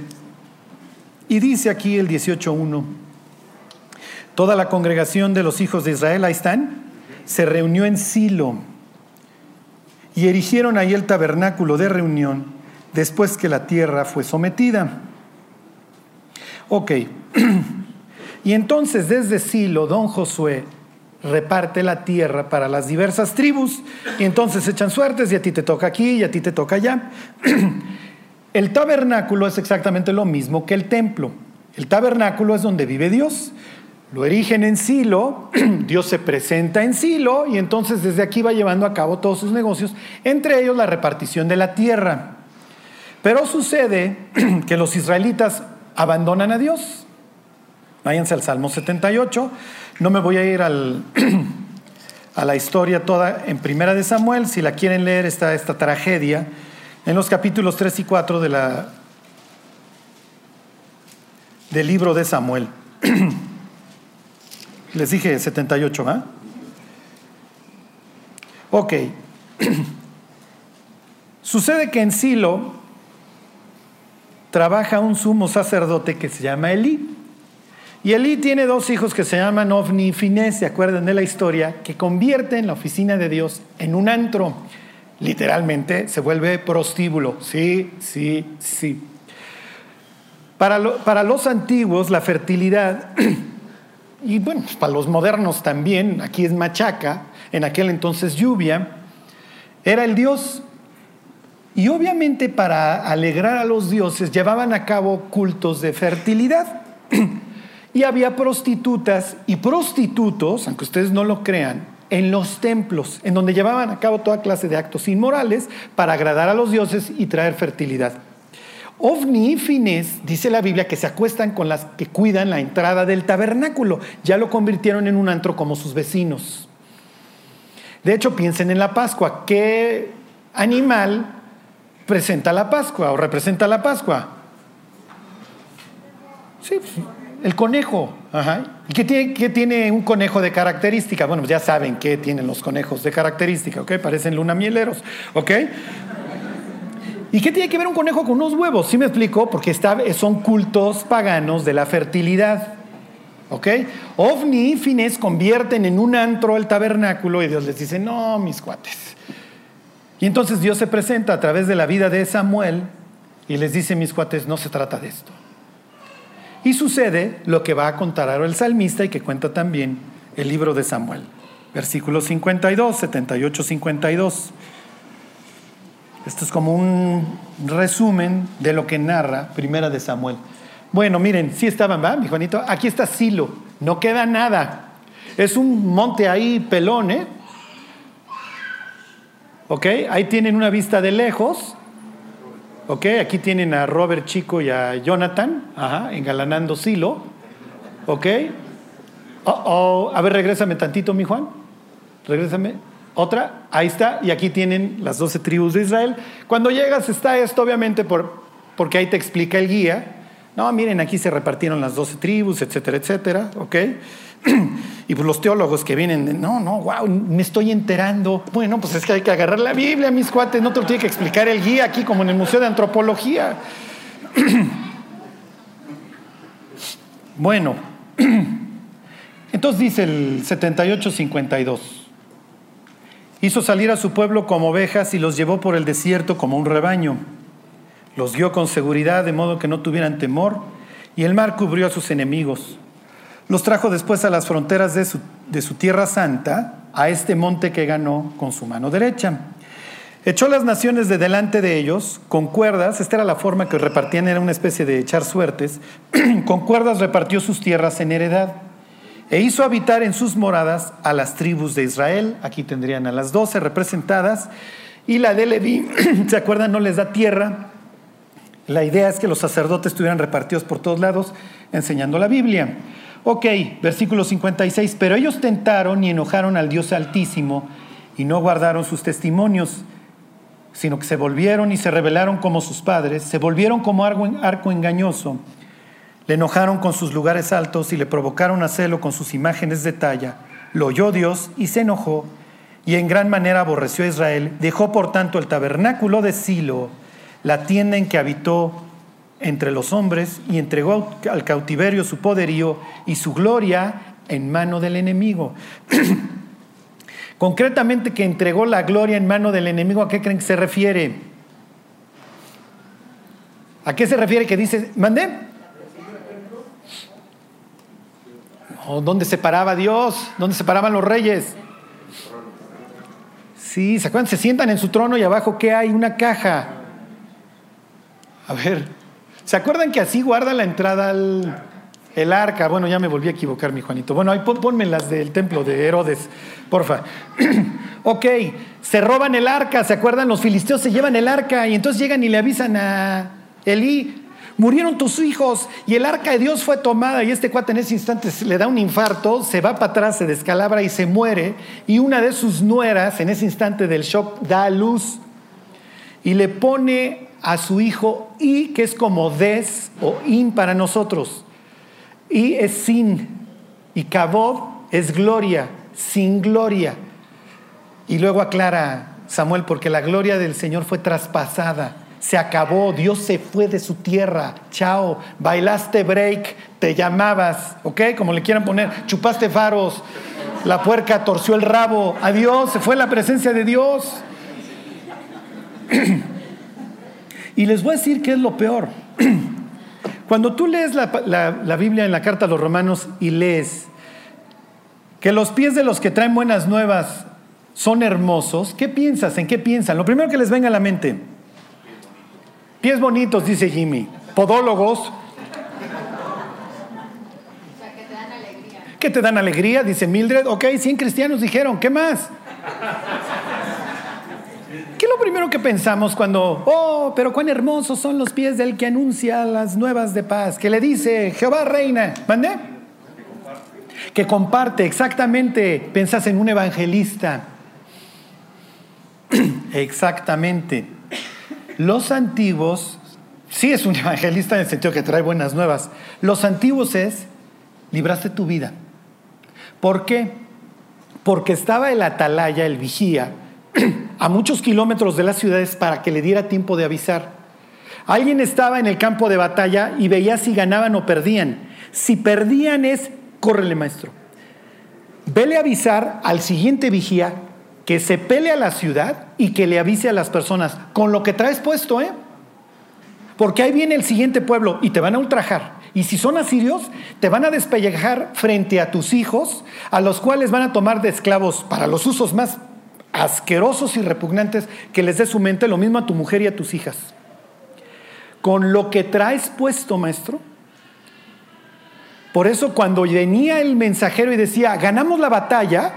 Y dice aquí el 18.1, Toda la congregación de los hijos de Israel, ahí están, se reunió en Silo y erigieron ahí el tabernáculo de reunión después que la tierra fue sometida. Ok, y entonces desde Silo, don Josué reparte la tierra para las diversas tribus y entonces echan suertes y a ti te toca aquí y a ti te toca allá. El tabernáculo es exactamente lo mismo que el templo. El tabernáculo es donde vive Dios lo erigen en Silo, Dios se presenta en Silo y entonces desde aquí va llevando a cabo todos sus negocios, entre ellos la repartición de la tierra. Pero sucede que los israelitas abandonan a Dios. Váyanse al Salmo 78. No me voy a ir a la historia toda en Primera de Samuel. Si la quieren leer, está esta tragedia en los capítulos 3 y 4 de la del libro de Samuel. Les dije 78, ¿va? Ok. Sucede que en Silo trabaja un sumo sacerdote que se llama Elí. Y Elí tiene dos hijos que se llaman Ovni y Finés, ¿se acuerdan de la historia? Que convierten la oficina de Dios en un antro. Literalmente se vuelve prostíbulo. Sí, sí, sí. Para, para los antiguos, la fertilidad, y bueno, pues para los modernos también, aquí es machaca, en aquel entonces lluvia, era el dios. Y obviamente para alegrar a los dioses llevaban a cabo cultos de fertilidad. y había prostitutas y prostitutos, aunque ustedes no lo crean, en los templos, en donde llevaban a cabo toda clase de actos inmorales para agradar a los dioses y traer fertilidad. Ovni y Fines, dice la Biblia, que se acuestan con las que cuidan la entrada del tabernáculo. Ya lo convirtieron en un antro como sus vecinos. De hecho, piensen en la Pascua. ¿Qué animal presenta la Pascua o representa la Pascua? Sí, el conejo. ¿Y qué tiene, qué tiene, un conejo de característica? Bueno, ya saben qué tienen los conejos de característica, ¿ok? Parecen lunamieleros, ¿ok? ¿Y qué tiene que ver un conejo con unos huevos? ¿Sí me explico? Porque son cultos paganos de la fertilidad. ¿Ok? Ovni y Fines convierten en un antro el tabernáculo y Dios les dice, no, mis cuates. Y entonces Dios se presenta a través de la vida de Samuel y les dice, mis cuates, no se trata de esto. Y sucede lo que va a contar ahora el salmista y que cuenta también el libro de Samuel. Versículo 52, 78, 52. Esto es como un resumen de lo que narra Primera de Samuel. Bueno, miren, sí estaban, ¿va, mi Juanito? Aquí está Silo, no queda nada. Es un monte ahí pelón, ¿eh? ¿Ok? Ahí tienen una vista de lejos. ¿Ok? Aquí tienen a Robert Chico y a Jonathan, ajá, engalanando Silo. ¿Ok? Oh, oh. A ver, regrésame tantito, mi Juan. Regrésame. Otra, ahí está, y aquí tienen las doce tribus de Israel. Cuando llegas está esto, obviamente, por, porque ahí te explica el guía. No, miren, aquí se repartieron las doce tribus, etcétera, etcétera, ¿ok? Y pues los teólogos que vienen, no, no, wow, me estoy enterando. Bueno, pues es que hay que agarrar la Biblia, mis cuates, no te lo tiene que explicar el guía aquí como en el Museo de Antropología. Bueno, entonces dice el 7852. Hizo salir a su pueblo como ovejas y los llevó por el desierto como un rebaño. Los guió con seguridad de modo que no tuvieran temor y el mar cubrió a sus enemigos. Los trajo después a las fronteras de su, de su tierra santa, a este monte que ganó con su mano derecha. Echó las naciones de delante de ellos con cuerdas, esta era la forma que repartían, era una especie de echar suertes, con cuerdas repartió sus tierras en heredad e hizo habitar en sus moradas a las tribus de Israel, aquí tendrían a las doce representadas, y la de Leví, ¿se acuerdan? No les da tierra. La idea es que los sacerdotes estuvieran repartidos por todos lados enseñando la Biblia. Ok, versículo 56, pero ellos tentaron y enojaron al Dios Altísimo y no guardaron sus testimonios, sino que se volvieron y se rebelaron como sus padres, se volvieron como arco engañoso le enojaron con sus lugares altos y le provocaron a celo con sus imágenes de talla. Lo oyó Dios y se enojó y en gran manera aborreció a Israel. Dejó por tanto el tabernáculo de Silo, la tienda en que habitó entre los hombres y entregó al cautiverio su poderío y su gloria en mano del enemigo. Concretamente que entregó la gloria en mano del enemigo, ¿a qué creen que se refiere? ¿A qué se refiere que dice, mandé? ¿Dónde se paraba Dios? ¿Dónde se paraban los reyes? Sí, ¿se acuerdan? Se sientan en su trono y abajo, ¿qué hay? Una caja. A ver, ¿se acuerdan que así guarda la entrada al el arca? Bueno, ya me volví a equivocar, mi Juanito. Bueno, ahí ponme las del templo de Herodes, porfa. ok, se roban el arca, ¿se acuerdan? Los filisteos se llevan el arca y entonces llegan y le avisan a Elí, murieron tus hijos y el arca de Dios fue tomada y este cuate en ese instante le da un infarto, se va para atrás, se descalabra y se muere y una de sus nueras en ese instante del shock da a luz y le pone a su hijo I, que es como des o in para nosotros. y es sin, y kabod es gloria, sin gloria. Y luego aclara Samuel, porque la gloria del Señor fue traspasada, se acabó, Dios se fue de su tierra, chao, bailaste break, te llamabas, ¿ok? Como le quieran poner, chupaste faros, la puerca torció el rabo, adiós, se fue la presencia de Dios. Y les voy a decir qué es lo peor. Cuando tú lees la, la Biblia en la carta a los romanos y lees que los pies de los que traen buenas nuevas son hermosos, ¿qué piensas? ¿En qué piensan? Lo primero que les venga a la mente. Pies bonitos, dice Jimmy. Podólogos. ¿Qué te dan alegría? Dice Mildred. Ok, 100 cristianos dijeron. ¿Qué más? ¿Qué es lo primero que pensamos cuando, oh, pero cuán hermosos son los pies del que anuncia las nuevas de paz? Que le dice, Jehová reina. ¿Mandé? Que comparte, exactamente. Pensás en un evangelista Exactamente. Los antiguos, sí es un evangelista en el sentido que trae buenas nuevas. Los antiguos es, libraste tu vida. ¿Por qué? Porque estaba el atalaya, el vigía, a muchos kilómetros de las ciudades para que le diera tiempo de avisar. Alguien estaba en el campo de batalla y veía si ganaban o perdían. Si perdían es, córrele maestro. Vele avisar al siguiente vigía que se pele a la ciudad y que le avise a las personas con lo que traes puesto, ¿eh? Porque ahí viene el siguiente pueblo y te van a ultrajar. Y si son asirios, te van a despellejar frente a tus hijos, a los cuales van a tomar de esclavos para los usos más asquerosos y repugnantes que les dé su mente, lo mismo a tu mujer y a tus hijas. Con lo que traes puesto, maestro. Por eso cuando venía el mensajero y decía, ganamos la batalla,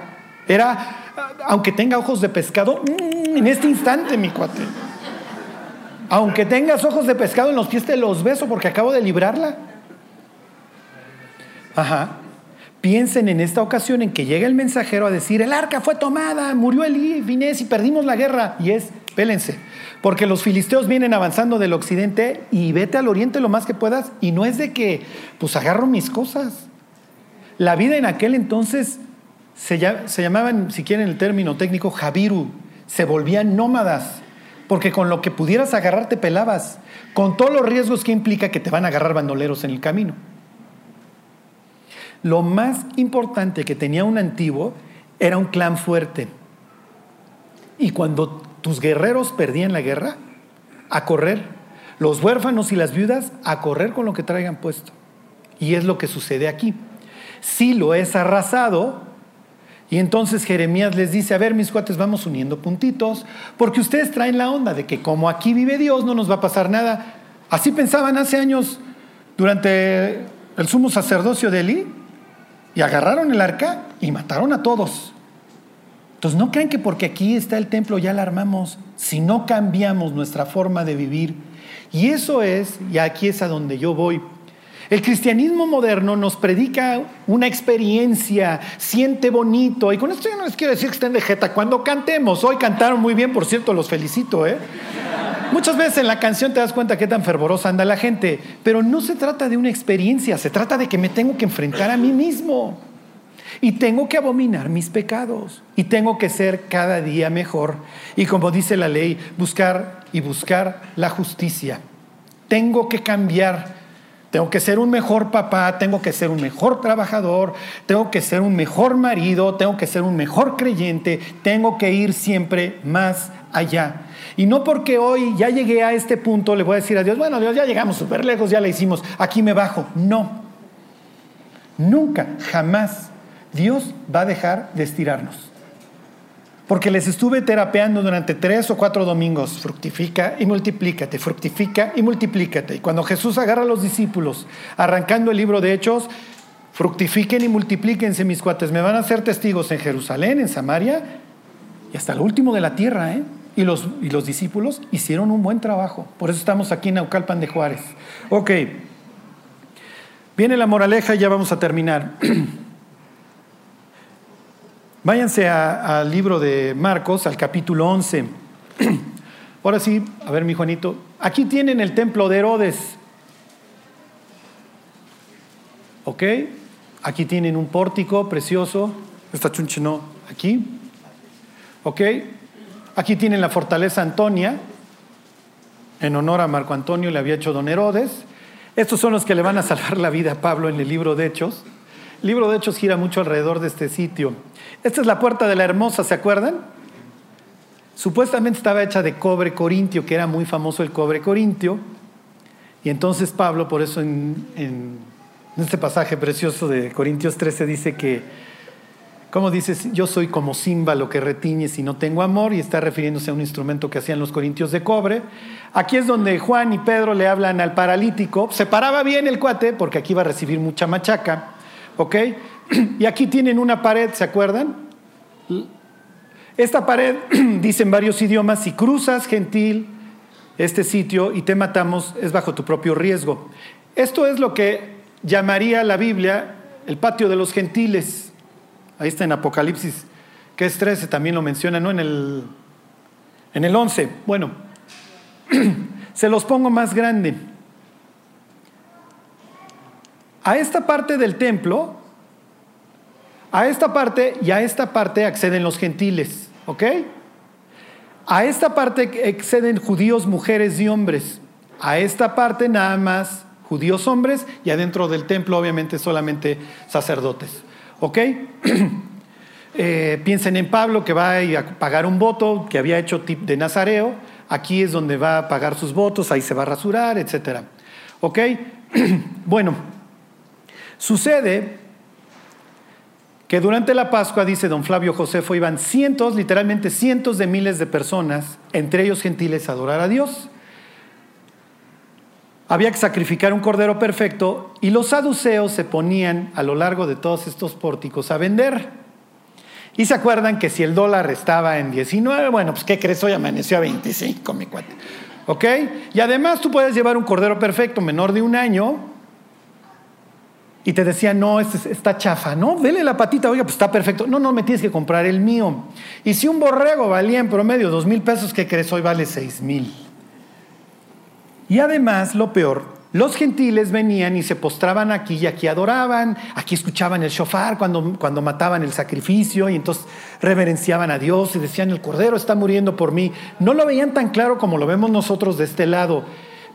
era aunque tenga ojos de pescado, mm, en este instante, mi cuate. Aunque tengas ojos de pescado en los pies, te los beso porque acabo de librarla. Ajá. Piensen en esta ocasión en que llega el mensajero a decir, el arca fue tomada, murió Elí, Finés y perdimos la guerra. Y es, pélense, porque los filisteos vienen avanzando del occidente y vete al oriente lo más que puedas. Y no es de que, pues agarro mis cosas. La vida en aquel entonces se, llamaban, si quieren el término técnico, Javiru, se volvían nómadas, porque con lo que pudieras agarrar te pelabas, con todos los riesgos que implica que te van a agarrar bandoleros en el camino. Lo más importante que tenía un antiguo era un clan fuerte. Y cuando tus guerreros perdían la guerra, a correr. Los huérfanos y las viudas a correr con lo que traigan puesto. Y es lo que sucede aquí. Si lo es arrasado, y entonces Jeremías les dice, a ver mis cuates, vamos uniendo puntitos, porque ustedes traen la onda de que como aquí vive Dios no nos va a pasar nada. Así pensaban hace años durante el sumo sacerdocio de Elí, y agarraron el arca y mataron a todos. Entonces no crean que porque aquí está el templo ya la armamos, si no cambiamos nuestra forma de vivir. Y eso es, y aquí es a donde yo voy, el cristianismo moderno nos predica una experiencia, siente bonito, y con esto yo no les quiero decir que estén de jeta. Cuando cantemos, hoy cantaron muy bien, por cierto, los felicito, ¿eh? Muchas veces en la canción te das cuenta qué tan fervorosa anda la gente, pero no se trata de una experiencia, se trata de que me tengo que enfrentar a mí mismo. Y tengo que abominar mis pecados. Y tengo que ser cada día mejor. Y como dice la ley, buscar y buscar la justicia. Tengo que cambiar tengo que ser un mejor papá, tengo que ser un mejor trabajador, tengo que ser un mejor marido, tengo que ser un mejor creyente, tengo que ir siempre más allá. Y no porque hoy ya llegué a este punto, le voy a decir a Dios, bueno, Dios, ya llegamos súper lejos, ya le hicimos, aquí me bajo. No, nunca, jamás Dios va a dejar de estirarnos. Porque les estuve terapeando durante tres o cuatro domingos. Fructifica y multiplícate, fructifica y multiplícate. Y cuando Jesús agarra a los discípulos, arrancando el libro de Hechos, fructifiquen y multiplíquense, mis cuates. Me van a ser testigos en Jerusalén, en Samaria y hasta el último de la tierra. ¿eh? Y, los, y los discípulos hicieron un buen trabajo. Por eso estamos aquí en Naucalpan de Juárez. Ok. Viene la moraleja y ya vamos a terminar. Váyanse al libro de Marcos, al capítulo 11. Ahora sí, a ver mi Juanito, aquí tienen el templo de Herodes. ¿Ok? Aquí tienen un pórtico precioso. Esta chunche no, aquí. ¿Ok? Aquí tienen la fortaleza Antonia. En honor a Marco Antonio le había hecho don Herodes. Estos son los que le van a salvar la vida a Pablo en el libro de Hechos. El libro de Hechos gira mucho alrededor de este sitio. Esta es la puerta de la hermosa, ¿se acuerdan? Supuestamente estaba hecha de cobre corintio, que era muy famoso el cobre corintio. Y entonces Pablo, por eso en, en este pasaje precioso de Corintios 13 dice que, ¿cómo dices? Yo soy como címbalo que retiñe si no tengo amor, y está refiriéndose a un instrumento que hacían los corintios de cobre. Aquí es donde Juan y Pedro le hablan al paralítico. Se paraba bien el cuate, porque aquí va a recibir mucha machaca. ¿Ok? Y aquí tienen una pared, ¿se acuerdan? Esta pared dice en varios idiomas, si cruzas gentil este sitio y te matamos, es bajo tu propio riesgo. Esto es lo que llamaría la Biblia el patio de los gentiles. Ahí está en Apocalipsis, que es 13, también lo menciona, ¿no? En el, en el 11. Bueno, se los pongo más grande. A esta parte del templo, a esta parte y a esta parte acceden los gentiles, ¿ok? A esta parte acceden judíos, mujeres y hombres. A esta parte nada más judíos hombres y adentro del templo obviamente solamente sacerdotes. ¿Ok? Eh, piensen en Pablo que va a pagar un voto que había hecho de Nazareo. Aquí es donde va a pagar sus votos, ahí se va a rasurar, etc. ¿Ok? bueno, sucede que durante la Pascua, dice don Flavio Josefo, iban cientos, literalmente cientos de miles de personas, entre ellos gentiles, a adorar a Dios había que sacrificar un cordero perfecto y los saduceos se ponían a lo largo de todos estos pórticos a vender. Y se acuerdan que si el dólar estaba en 19, bueno, pues ¿qué crees? Hoy amaneció a 25, mi cuate. ¿Ok? Y además tú puedes llevar un cordero perfecto menor de un año y te decían, no, este está chafa, ¿no? Dele la patita, oiga, pues está perfecto. No, no, me tienes que comprar el mío. Y si un borrego valía en promedio dos mil pesos, ¿qué crees? Hoy vale seis mil. Y además, lo peor, los gentiles venían y se postraban aquí y aquí adoraban, aquí escuchaban el shofar cuando, cuando mataban el sacrificio y entonces reverenciaban a Dios y decían, el Cordero está muriendo por mí. No lo veían tan claro como lo vemos nosotros de este lado,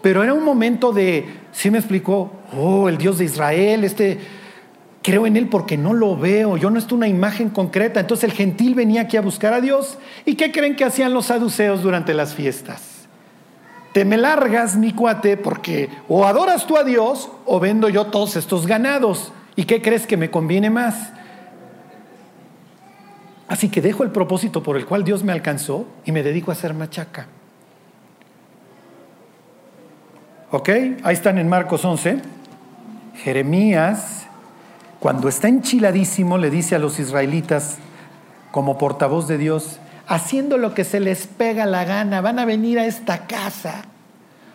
pero era un momento de, ¿sí me explicó? Oh, el Dios de Israel, este, creo en Él porque no lo veo, yo no estoy una imagen concreta. Entonces el gentil venía aquí a buscar a Dios. ¿Y qué creen que hacían los saduceos durante las fiestas? Te me largas, mi cuate, porque o adoras tú a Dios o vendo yo todos estos ganados. ¿Y qué crees que me conviene más? Así que dejo el propósito por el cual Dios me alcanzó y me dedico a hacer machaca. ¿Ok? Ahí están en Marcos 11. Jeremías, cuando está enchiladísimo, le dice a los israelitas, como portavoz de Dios, haciendo lo que se les pega la gana, van a venir a esta casa.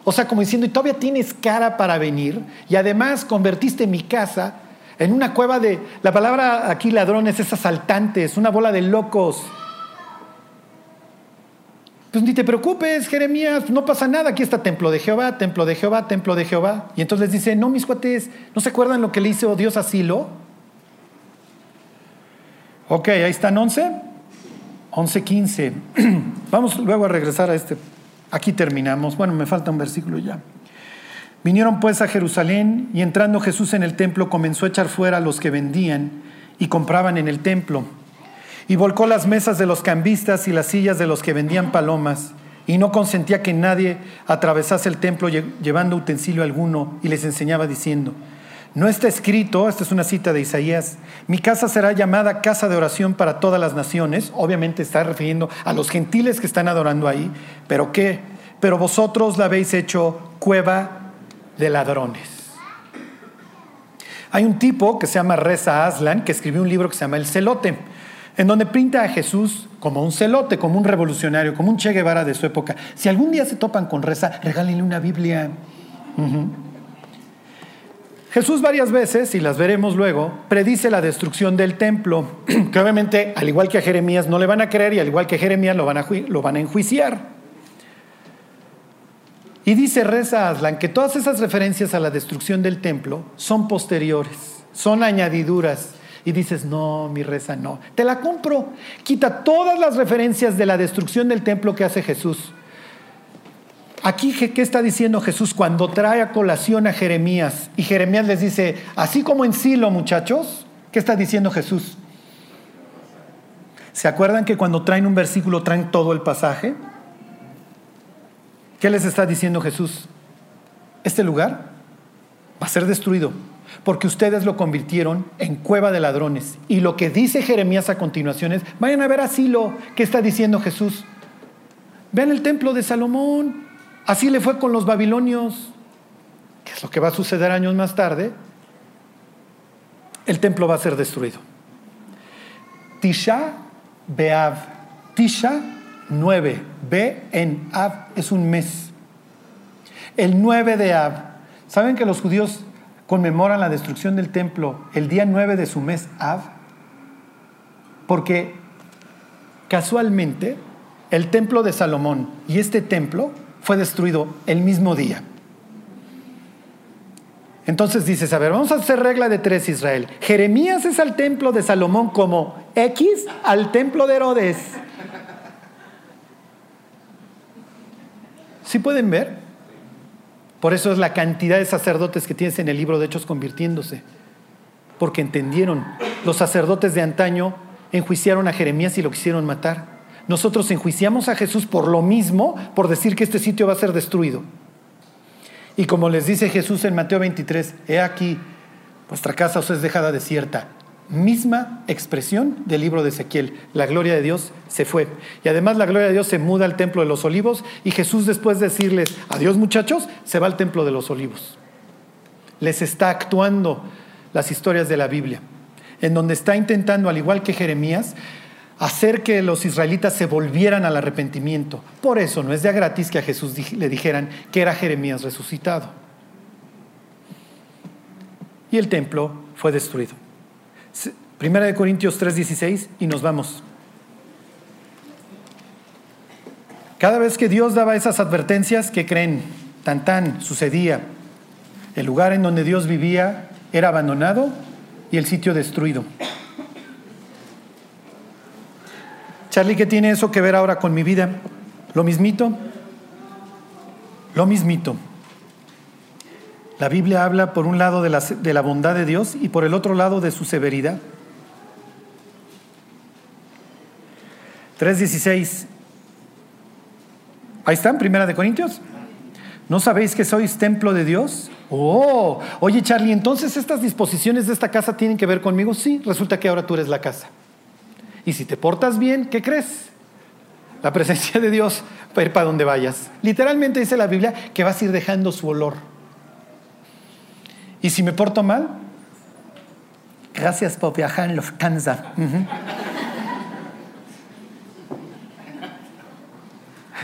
O sea, como diciendo, y todavía tienes cara para venir, y además convertiste mi casa en una cueva de, la palabra aquí ladrones es asaltante, es una bola de locos. Pues ni te preocupes, Jeremías, no pasa nada, aquí está templo de Jehová, templo de Jehová, templo de Jehová. Y entonces les dice, no, mis cuates, ¿no se acuerdan lo que le hizo Dios a Silo? Ok, ahí están 11. 11.15. Vamos luego a regresar a este. Aquí terminamos. Bueno, me falta un versículo ya. Vinieron pues a Jerusalén y entrando Jesús en el templo comenzó a echar fuera a los que vendían y compraban en el templo. Y volcó las mesas de los cambistas y las sillas de los que vendían palomas y no consentía que nadie atravesase el templo llevando utensilio alguno y les enseñaba diciendo, no está escrito, esta es una cita de Isaías, mi casa será llamada casa de oración para todas las naciones. Obviamente está refiriendo a los gentiles que están adorando ahí. ¿Pero qué? Pero vosotros la habéis hecho cueva de ladrones. Hay un tipo que se llama Reza Aslan que escribió un libro que se llama El Celote, en donde pinta a Jesús como un celote, como un revolucionario, como un Che Guevara de su época. Si algún día se topan con Reza, regálenle una Biblia. Jesús varias veces, y las veremos luego, predice la destrucción del templo, que obviamente, al igual que a Jeremías, no le van a creer y al igual que a Jeremías lo van a, lo van a enjuiciar. Y dice Reza Aslan que todas esas referencias a la destrucción del templo son posteriores, son añadiduras. Y dices, no, mi reza, no. Te la compro. Quita todas las referencias de la destrucción del templo que hace Jesús. Aquí, ¿qué está diciendo Jesús cuando trae a colación a Jeremías? Y Jeremías les dice, así como en Silo, muchachos, ¿qué está diciendo Jesús? ¿Se acuerdan que cuando traen un versículo traen todo el pasaje? ¿Qué les está diciendo Jesús? Este lugar va a ser destruido porque ustedes lo convirtieron en cueva de ladrones. Y lo que dice Jeremías a continuación es, vayan a ver así lo que está diciendo Jesús. Vean el templo de Salomón. Así le fue con los babilonios. ¿Qué es lo que va a suceder años más tarde? El templo va a ser destruido. Tisha Beav. Tisha, 9. Be en Av es un mes. El 9 de Av. ¿Saben que los judíos conmemoran la destrucción del templo el día 9 de su mes Av? Porque casualmente el templo de Salomón y este templo fue destruido el mismo día. Entonces dices, a ver, vamos a hacer regla de tres Israel. Jeremías es al templo de Salomón como X al templo de Herodes. ¿Sí pueden ver? Por eso es la cantidad de sacerdotes que tienes en el libro de Hechos convirtiéndose. Porque entendieron, los sacerdotes de antaño enjuiciaron a Jeremías y lo quisieron matar. Nosotros enjuiciamos a Jesús por lo mismo, por decir que este sitio va a ser destruido. Y como les dice Jesús en Mateo 23, he aquí, vuestra casa os es dejada desierta. Misma expresión del libro de Ezequiel. La gloria de Dios se fue. Y además la gloria de Dios se muda al templo de los olivos y Jesús después de decirles, adiós muchachos, se va al templo de los olivos. Les está actuando las historias de la Biblia, en donde está intentando, al igual que Jeremías, hacer que los israelitas se volvieran al arrepentimiento. Por eso no es de gratis que a Jesús le dijeran que era Jeremías resucitado. Y el templo fue destruido. Primera de Corintios 3:16 y nos vamos. Cada vez que Dios daba esas advertencias, ¿qué creen? Tan tan sucedía. El lugar en donde Dios vivía era abandonado y el sitio destruido. Charlie, ¿qué tiene eso que ver ahora con mi vida? ¿Lo mismito? Lo mismito. La Biblia habla por un lado de la, bondad de Dios y por el otro lado de su severidad. 3.16. Ahí están, Primera de Corintios. ¿No sabéis que sois templo de Dios? Oh, oye Charlie, entonces estas disposiciones de esta casa tienen que ver conmigo. Sí, resulta que ahora tú eres la casa. Y si te portas bien, ¿qué crees? La presencia de Dios va a ir para donde vayas. Literalmente dice la Biblia que vas a ir dejando su olor. Y si me porto mal, gracias por viajar en Lufthansa.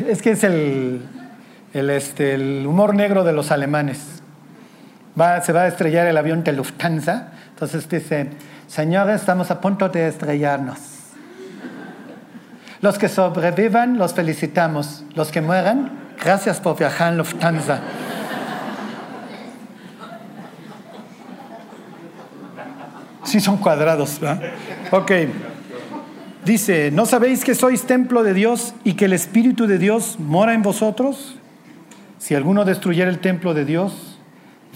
Es que es el, este, el humor negro de los alemanes. Va, se va a estrellar el avión de Lufthansa. Entonces dicen, señores, estamos a punto de estrellarnos. Los que sobrevivan, los felicitamos. Los que mueran, gracias por viajar en Lufthansa. Sí son cuadrados, ¿verdad? Ok. Dice, ¿no sabéis que sois templo de Dios y que el Espíritu de Dios mora en vosotros? Si alguno destruyera el templo de Dios,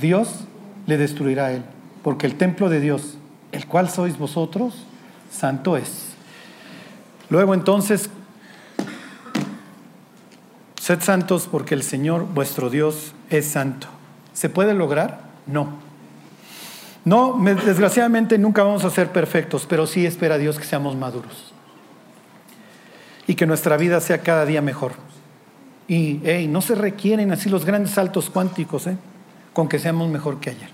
Dios le destruirá a él. Porque el templo de Dios, el cual sois vosotros, santo es. Luego entonces, sed santos porque el Señor vuestro Dios es santo. ¿Se puede lograr? No. No, desgraciadamente nunca vamos a ser perfectos, pero sí espera Dios que seamos maduros. Y que nuestra vida sea cada día mejor. Y no se requieren así los grandes saltos cuánticos, ¿eh? con que seamos mejor que ayer.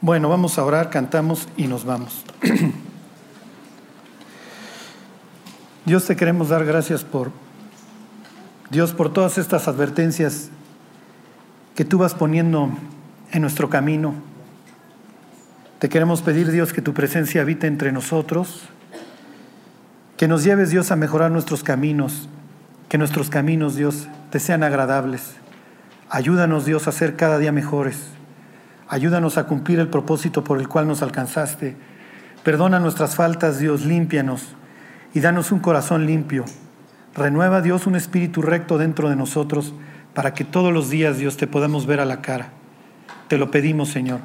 Bueno, vamos a orar, cantamos y nos vamos. Dios te queremos dar gracias por Dios por todas estas advertencias que tú vas poniendo en nuestro camino. Te queremos pedir, Dios, que tu presencia habite entre nosotros, que nos lleves, Dios, a mejorar nuestros caminos, que nuestros caminos, Dios, te sean agradables. Ayúdanos, Dios, a ser cada día mejores. Ayúdanos a cumplir el propósito por el cual nos alcanzaste. Perdona nuestras faltas, Dios, límpianos y danos un corazón limpio. Renueva, Dios, un espíritu recto dentro de nosotros para que todos los días, Dios, te podamos ver a la cara. Te lo pedimos, Señor.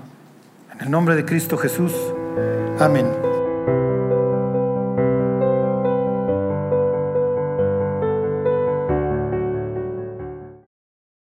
En el nombre de Cristo Jesús. Amén.